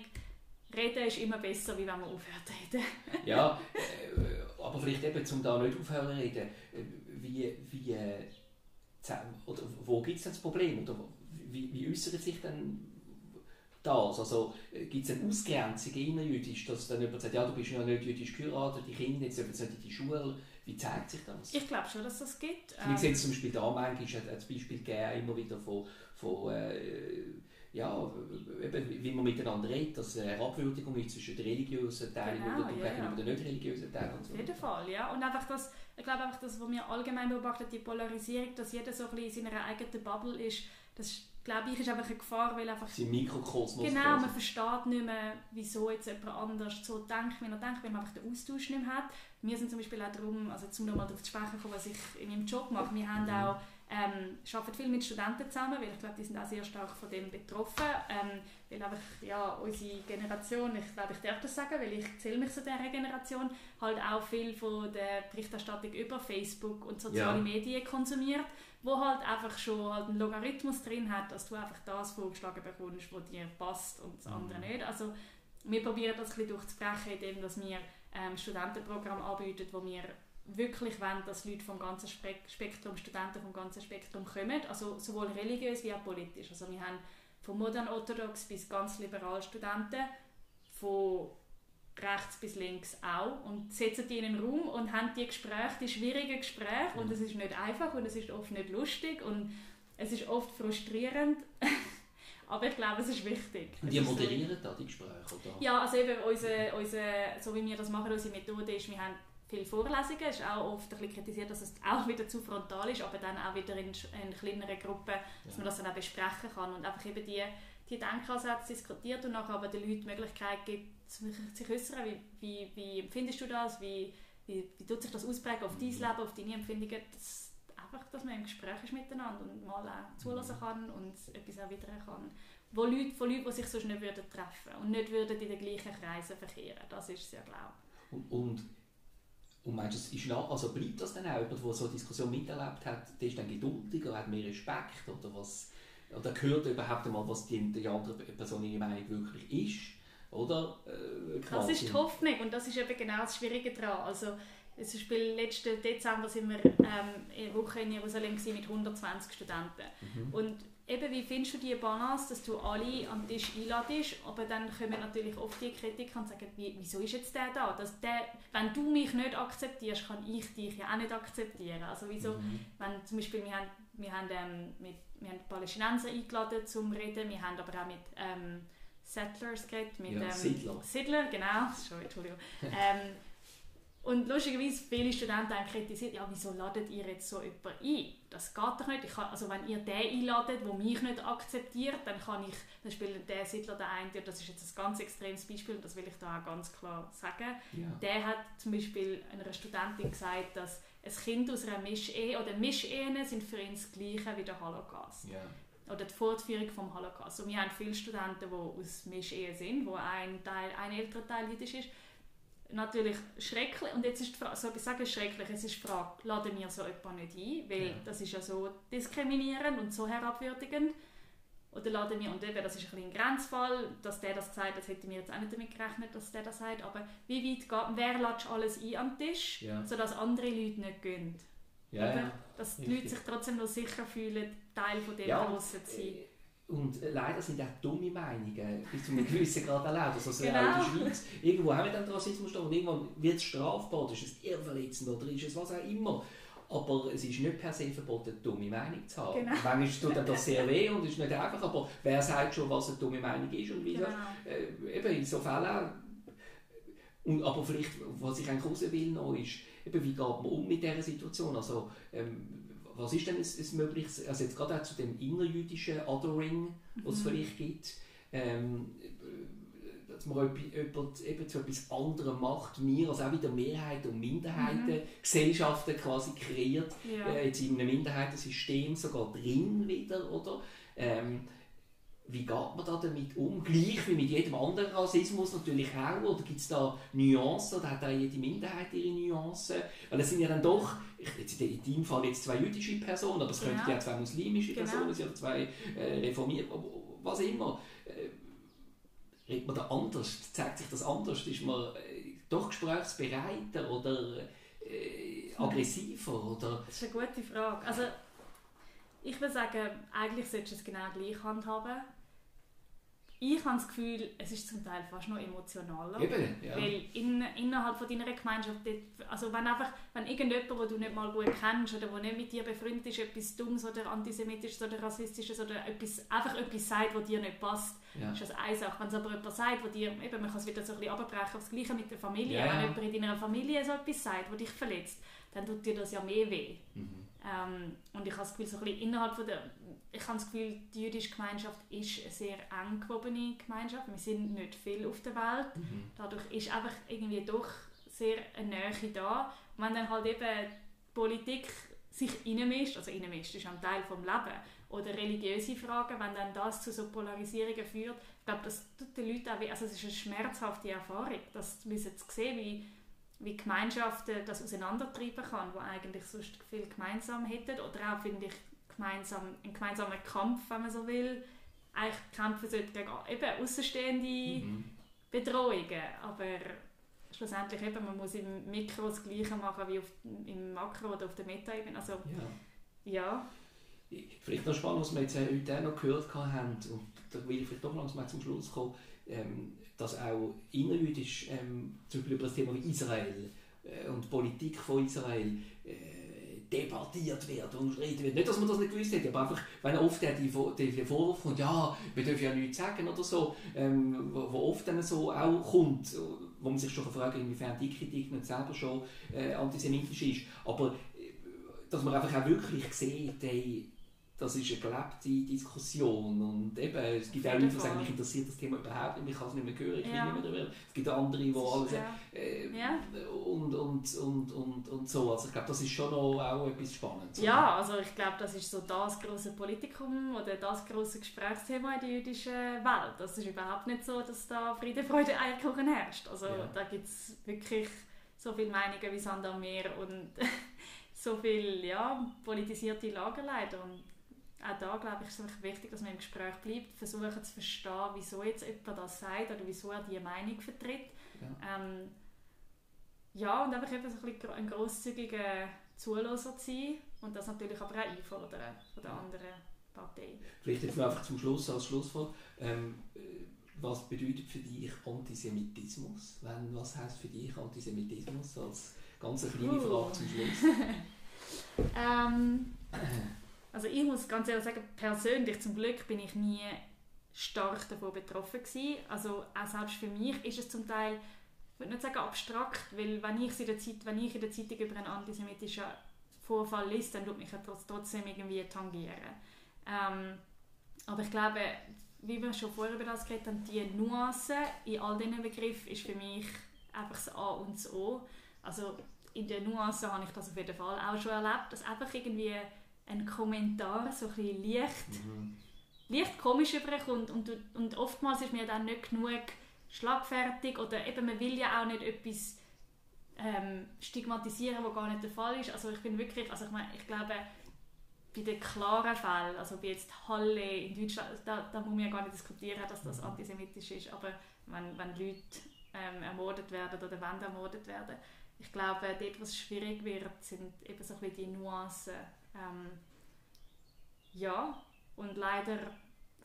Reden ist immer besser, wie wenn man aufhört zu reden. ja, äh, aber vielleicht eben, um da nicht aufhören zu reden, äh, wie, wie äh, oder wo gibt es denn das Problem? Oder wie, wie äußert sich denn das? Also gibt es eine Ausgrenzung innerjüdisch, dass dann jemand sagt, ja, du bist ja nicht jüdisch geheiratet, die Kinder jetzt nicht in die Schule. Wie zeigt sich das? Ich glaube schon, dass das gibt. Wir sehen zum Beispiel da manchmal ein Beispiel gegeben, immer wieder von, von äh, ja, eben, wie man miteinander redet, dass eine Abwürdigung ist zwischen den religiösen Teilen genau, und ja, gegenüber ja. den nicht religiösen Teilen. So. Auf jeden Fall, ja. Und einfach das, ich glaube einfach, das, was wir allgemein beobachten, die Polarisierung, dass jeder so ein bisschen in seiner eigenen Bubble ist, das glaube ich, ist einfach eine Gefahr, weil einfach... Sie Mikrokosmos. Genau, man versteht nicht mehr, wieso jetzt jemand anders so denkt, wie er denkt, weil man einfach den Austausch nicht mehr hat. Wir sind zum Beispiel auch darum, also zum nochmal darauf zu sprechen kommen, was ich in meinem Job mache, wir haben mhm. auch ähm, arbeiten viel mit Studenten zusammen, weil ich glaube, die sind auch sehr stark von dem betroffen. Ähm, weil einfach, ja, unsere Generation, ich glaube, ich darf das sagen, weil ich zähle mich zu dieser Generation, halt auch viel von der Berichterstattung über Facebook und soziale ja. Medien konsumiert, wo halt einfach schon halt einen Logarithmus drin hat, dass du einfach das vorgeschlagen bekommst, was dir passt und das andere mhm. nicht. Also wir probieren das ein bisschen durchzubrechen, indem dass wir ähm, Studentenprogramm anbieten, wo wir wirklich wollen, dass Leute vom ganzen Spektrum, Studenten vom ganzen Spektrum kommen, also sowohl religiös wie auch politisch. Also wir haben von modern orthodox bis ganz liberal Studenten, von rechts bis links auch und setzen die in einen Raum und haben die Gespräche, die schwierigen Gespräche und es ist nicht einfach und es ist oft nicht lustig und es ist oft frustrierend, aber ich glaube, es ist wichtig. Und die moderieren da die Gespräche, oder? Ja, also eben unsere, unsere, so wie wir das machen, unsere Methode ist, wir haben viele Vorlesungen. Es ist auch oft ein bisschen kritisiert, dass es auch wieder zu frontal ist, aber dann auch wieder in, in kleineren Gruppen, dass man das dann auch besprechen kann und einfach eben die, die Denkansätze diskutiert und nachher aber den Leuten die Möglichkeit gibt, sich, sich äußern, wie, wie, wie empfindest du das, wie, wie, wie tut sich das ausprägen auf dein mhm. Leben, auf deine Empfindungen, das, einfach, dass man im Gespräch ist miteinander und mal auch zulassen mhm. kann und etwas erwidern kann. Wo Leute, von Leuten, die sich sonst nicht würden treffen und nicht würden in den gleichen Kreisen verkehren. Das ist es ja, glaube ich. Und, und und meinst du, es ist nach, also bleibt das dann auch jemand, der so eine Diskussion miterlebt hat, der ist dann geduldiger, hat mehr Respekt oder was? Oder hört überhaupt einmal, was die, die andere Person ihre Meinung wirklich ist? Oder? Äh, das ist die Hoffnung und das ist eben genau das Schwierige daran. Also, zum Beispiel letzten Dezember sind wir ähm, eine Woche in Jerusalem mit 120 Studenten. Mhm. Und eben, wie findest du die Balance, dass du alle am Tisch einladest, aber dann kommen natürlich oft die Kritiker und sagen, wie, wieso ist jetzt der da? Dass der, wenn du mich nicht akzeptierst, kann ich dich ja auch nicht akzeptieren. Also wieso, mhm. wenn zum Beispiel, wir haben, wir haben, ähm, mit, wir haben Palästinenser eingeladen zum Reden, wir haben aber auch mit ähm, Settlers geredet, mit ja, ähm, Siedler. Siedler, genau, sorry, Entschuldigung. ähm, und lustigerweise, viele Studenten haben kritisiert, ja, wieso ladet ihr jetzt so jemanden ein? Das geht doch nicht. Kann, also wenn ihr den einladet, der mich nicht akzeptiert, dann kann ich, dann spielt der Siedler der eine, das ist jetzt ein ganz extremes Beispiel, und das will ich da auch ganz klar sagen. Ja. Der hat zum Beispiel einer Studentin gesagt, dass ein Kind aus einer Mischehe, oder Mischehen sind für ihn das Gleiche wie der Holocaust. Ja oder die Fortführung vom Holocaust. Und wir haben viele Studenten, die aus Mischehen sind, wo ein Teil, ein älterer Teil jüdisch ist natürlich schrecklich. Und jetzt ist die Frage, so ich sage schrecklich, es ist die Frage, laden wir so jemanden nicht ein, weil ja. das ist ja so diskriminierend und so herabwürdigend. Oder laden wir, und eben, das ist ein, ein Grenzfall, dass der das sagt, das hätten wir jetzt auch nicht damit gerechnet, dass der das sagt, aber wie weit geht, wer lädt alles ein am Tisch, ja. sodass andere Leute nicht gehen? Ja, ja. Dass die Leute sich trotzdem noch sicher fühlen, Teil von dem ja, Grossen zu sein. Äh, und leider sind auch dumme Meinungen bis zu einem gewissen Grad erlaubt. Also, genau. auch in der Schweiz. Irgendwo haben wir dann Rassismus stehen und irgendwann wird es strafbar. Ist es ehrverletzend oder ist es was auch immer. Aber es ist nicht per se verboten, eine dumme Meinung zu haben. Genau. Manchmal tut das sehr weh und ist nicht einfach, aber wer sagt schon, was eine dumme Meinung ist und wie genau. Äh, eben in so Fällen auch. Und, aber vielleicht, was ich eigentlich raus will noch, ist, eben, wie geht man um mit dieser Situation? Also, ähm, was ist denn ein, mögliches, also jetzt gerade auch zu dem innerjüdischen Othering, was es mhm. vielleicht gibt, ähm, dass man jemand eben zu etwas anderem macht, wir als auch wieder Mehrheiten und Minderheiten, mhm. Gesellschaften quasi kreiert, ja. äh, jetzt in einem Minderheitensystem sogar drin wieder, oder? Ähm, wie geht man da damit um? Gleich wie mit jedem anderen Rassismus natürlich auch, oder gibt es da Nuancen, oder hat da jede Minderheit ihre Nuancen? Weil es sind ja dann doch, jetzt in deinem Fall jetzt zwei jüdische Personen, aber es genau. könnten ja zwei muslimische genau. Personen sein, oder zwei äh, reformierte, was immer. Äh, redet man da anders? Zeigt sich das anders? Ist man äh, doch gesprächsbereiter oder äh, aggressiver? Oder? Das ist eine gute Frage. Also, ich würde sagen, eigentlich solltest du es genau gleich handhaben. Ich habe das Gefühl, es ist zum Teil fast noch emotionaler. Eben, ja. Weil in, innerhalb von deiner Gemeinschaft, also wenn einfach, wenn irgendjemand, den du nicht mal gut kennst oder der nicht mit dir befreundet ist, etwas Dummes oder Antisemitisches oder Rassistisches oder etwas, einfach etwas sagt, was dir nicht passt, ja. ist das eine Sache. Wenn es aber jemand sagt, wo dir, eben, man kann es wieder so ein bisschen abbrechen das Gleiche mit der Familie, ja. wenn jemand in deiner Familie so etwas sagt, was dich verletzt, dann tut dir das ja mehr weh. Mhm. Ähm, und ich habe das Gefühl, so ein bisschen innerhalb von der, ich habe das Gefühl, die jüdische Gemeinschaft ist eine sehr eng gewobene Gemeinschaft. Wir sind nicht viel auf der Welt. Mhm. Dadurch ist einfach irgendwie doch sehr eine Nähe da. Und wenn dann halt eben Politik sich reinmischt, also reinmischt ist ein Teil vom Leben, oder religiöse Fragen, wenn dann das zu so Polarisierungen führt, ich glaube, das tut den Leuten auch weh. Also es ist eine schmerzhafte Erfahrung, das müssen zu sehen, wie, wie Gemeinschaften das auseinandertreiben kann, wo eigentlich sonst viel gemeinsam hätten oder auch, finde ich, gemeinsam, ein gemeinsamer Kampf, wenn man so will, eigentlich kämpfen sollte gegen eben außenstehende mhm. Bedrohungen, aber schlussendlich eben, man muss im Mikro das Gleiche machen wie auf, im Makro oder auf der Meta-Ebene. Also, ja. ja. Vielleicht noch spannend, was wir jetzt heute auch noch gehört haben, und da will ich vielleicht doch langsam zum Schluss kommen, ähm, dass auch innerjüdisch ähm, zum Beispiel über das Thema Israel äh, und Politik von Israel äh, debattiert wird und reden wird. Nicht, dass man das nicht gewusst hätte, aber einfach, wenn oft der, die Vorwurf kommt, ja, wir dürfen ja nichts sagen oder so, ähm, wo, wo, oft dann so auch kommt, wo man sich schon fragt, inwiefern die Kritik nicht selber schon äh, antisemitisch ist. Aber äh, dass man einfach auch wirklich sieht, hey, das ist eine gelebte Diskussion und eben, es gibt auch Leute, die sagen, mich interessiert das Thema überhaupt nicht, ich kann es nicht mehr hören, ich ja. will nicht mehr darüber. Es gibt andere, die alles... Ja. Äh, ja. Und, und, und, und, und so, also ich glaube, das ist schon noch auch etwas Spannendes. Ja, also ich glaube, das ist so das große Politikum oder das große Gesprächsthema in der jüdischen Welt. Das ist überhaupt nicht so, dass da Friede, Freude, Eierkuchen herrscht. Also ja. da gibt es wirklich so viele Meinungen wie Sand am Meer und so viel ja, politisierte Lagerleiter und auch da glaube ich, ist es wichtig, dass man im Gespräch bleibt, versuchen zu verstehen, wieso jetzt jemand das sagt oder wieso er diese Meinung vertritt. Ja, ähm, ja und einfach eben so ein, ein grosszügiger Zuhörer zu sein und das natürlich aber auch einfordern von der anderen Partei. Vielleicht jetzt einfach zum Schluss, als Schlusswort, ähm, was bedeutet für dich Antisemitismus? Wenn, was heißt für dich Antisemitismus als ganz kleine Frage zum Schluss? ähm, Also ich muss ganz ehrlich sagen, persönlich zum Glück bin ich nie stark davon betroffen gewesen. Also auch selbst für mich ist es zum Teil, ich würde nicht sagen abstrakt, weil wenn ich in der, Zeit, wenn ich in der Zeitung über einen antisemitischen Vorfall lese, dann tut mich das trotzdem irgendwie tangieren. Ähm, aber ich glaube, wie wir schon vorher über das geredet haben, die Nuancen in all diesen Begriffen ist für mich einfach das A und das O. Also in den Nuancen habe ich das auf jeden Fall auch schon erlebt, dass einfach irgendwie ein Kommentar so ein bisschen leicht, mhm. leicht komisch überkommt und, und oftmals ist mir dann nicht genug schlagfertig oder eben man will ja auch nicht etwas ähm, stigmatisieren, was gar nicht der Fall ist. Also ich bin wirklich, also ich, meine, ich glaube, bei den klaren Fällen, also wie jetzt Halle in Deutschland, da, da muss man ja gar nicht diskutieren, dass das mhm. antisemitisch ist, aber wenn, wenn Leute ähm, ermordet werden oder wenn ermordet werden, ich glaube, dort, was schwierig wird, sind eben so ein bisschen die Nuancen ähm, ja, und leider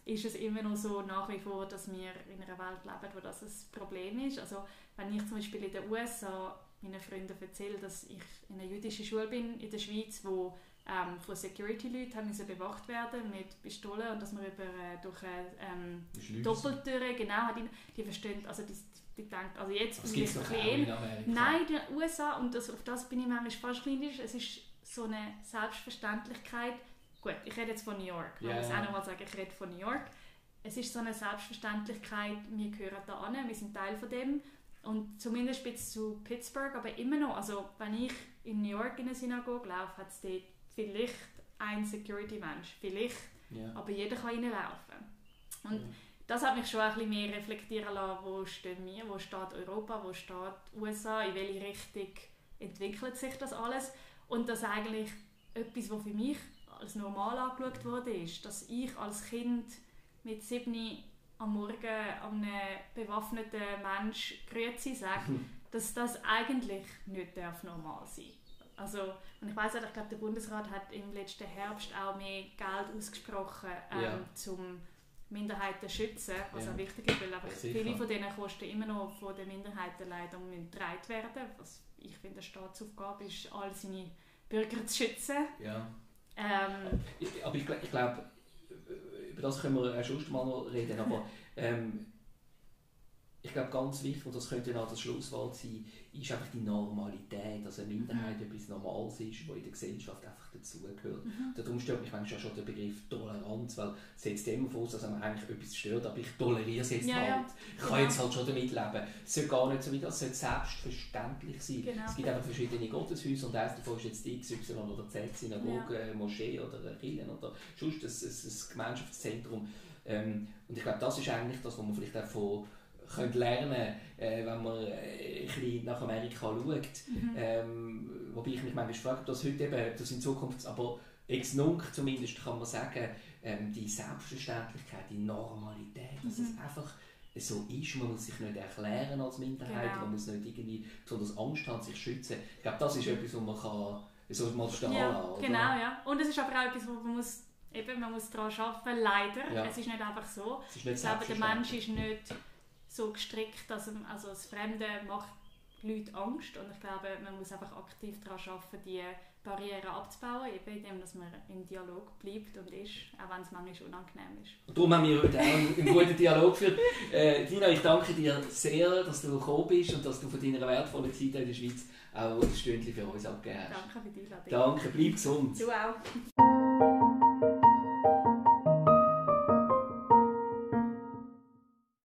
ist es immer noch so nach wie vor, dass wir in einer Welt leben, wo das ein Problem ist. Also wenn ich zum Beispiel in den USA meinen Freunden erzähle, dass ich in einer jüdischen Schule bin in der Schweiz, wo ähm, von Security-Leuten bewacht werden mit Pistolen und dass man über, äh, durch eine ähm, Doppeltüre, genau, die, die verstehen, also die, die denkt, also jetzt bin ich ein bisschen... Nein, in den USA, und das, auf das bin ich manchmal fast kritisch, es ist so eine Selbstverständlichkeit. Gut, ich rede jetzt von New York. Ich yeah. muss auch nochmal sagen, ich rede von New York. Es ist so eine Selbstverständlichkeit, wir gehören da an, wir sind Teil von dem. Und zumindest bis zu Pittsburgh, aber immer noch. Also, wenn ich in New York in eine Synagoge laufe, hat es dort vielleicht ein Security-Mensch. Vielleicht. Yeah. Aber jeder kann reinlaufen. Und yeah. Das hat mich schon ein bisschen mehr reflektieren lassen, wo stehen wir, wo steht Europa, wo steht USA, in welche Richtung entwickelt sich das alles. Und dass eigentlich etwas, was für mich als normal angeschaut wurde, ist, dass ich als Kind mit sieben am Morgen einem bewaffneten Mensch Grüezi sage, dass das eigentlich nicht darf normal sein also, und ich weiß ich glaube, der Bundesrat hat im letzten Herbst auch mehr Geld ausgesprochen, ähm, ja. um Minderheiten schützen, was ja. auch wichtig ist, weil aber viele von denen Kosten immer noch von den Minderheiten leider getragen werden, was ich finde, eine Staatsaufgabe ist, all seine Bürger zu schützen. Ja. Ähm, aber ich, ich glaube, über das können wir auch schon mal noch reden, aber ähm, ich glaube, ganz wichtig, und das könnte auch das Schlusswort sein, ist einfach die Normalität, dass eine Minderheit mhm. etwas Normales ist, was in der Gesellschaft einfach dazugehört. Mhm. Darum stört mich manchmal schon der Begriff Toleranz, weil es setzt immer voraus, dass man eigentlich etwas stört, aber ich toleriere es jetzt ja, halt. Ja. Ich kann genau. jetzt halt schon damit leben. Es sollte gar nicht so wie das, es sollte selbstverständlich sein. Genau. Es gibt einfach verschiedene Gotteshäuser und eines davon ist jetzt die XY oder Z, Synagoge, ja. Moschee oder Kirche oder sonst ein, ein, ein Gemeinschaftszentrum. Ähm, und ich glaube, das ist eigentlich das, was man vielleicht auch von können lernen äh, wenn man äh, ein bisschen nach Amerika schaut. Mhm. Ähm, wobei ich mich manchmal frage, ob das heute eben, das in Zukunft, aber ex nunc zumindest kann man sagen, ähm, die Selbstverständlichkeit, die Normalität, dass mhm. es einfach so ist, man muss sich nicht erklären als Minderheit, genau. man muss nicht irgendwie besonders Angst haben, sich schützen. Ich glaube, das ist mhm. etwas, was man kann, so mal stehen ja, lassen, Genau, ja. Und es ist aber auch etwas, wo man muss eben, man muss daran arbeiten, leider. Ja. Es ist nicht einfach so. Es ist nicht ich glaube, der Mensch ist nicht so gestrickt, dass ihm, also das Fremde macht Leute Angst und ich glaube, man muss einfach aktiv daran arbeiten, die Barrieren abzubauen, eben indem dass man im Dialog bleibt und ist, auch wenn es manchmal unangenehm ist. Und darum haben wir heute auch einen guten Dialog geführt. Äh, Dina, ich danke dir sehr, dass du gekommen bist und dass du von deiner wertvollen Zeit in der Schweiz auch ein Stündchen für uns abgegeben hast. Danke für die Einladung. Danke, bleib gesund. Du auch.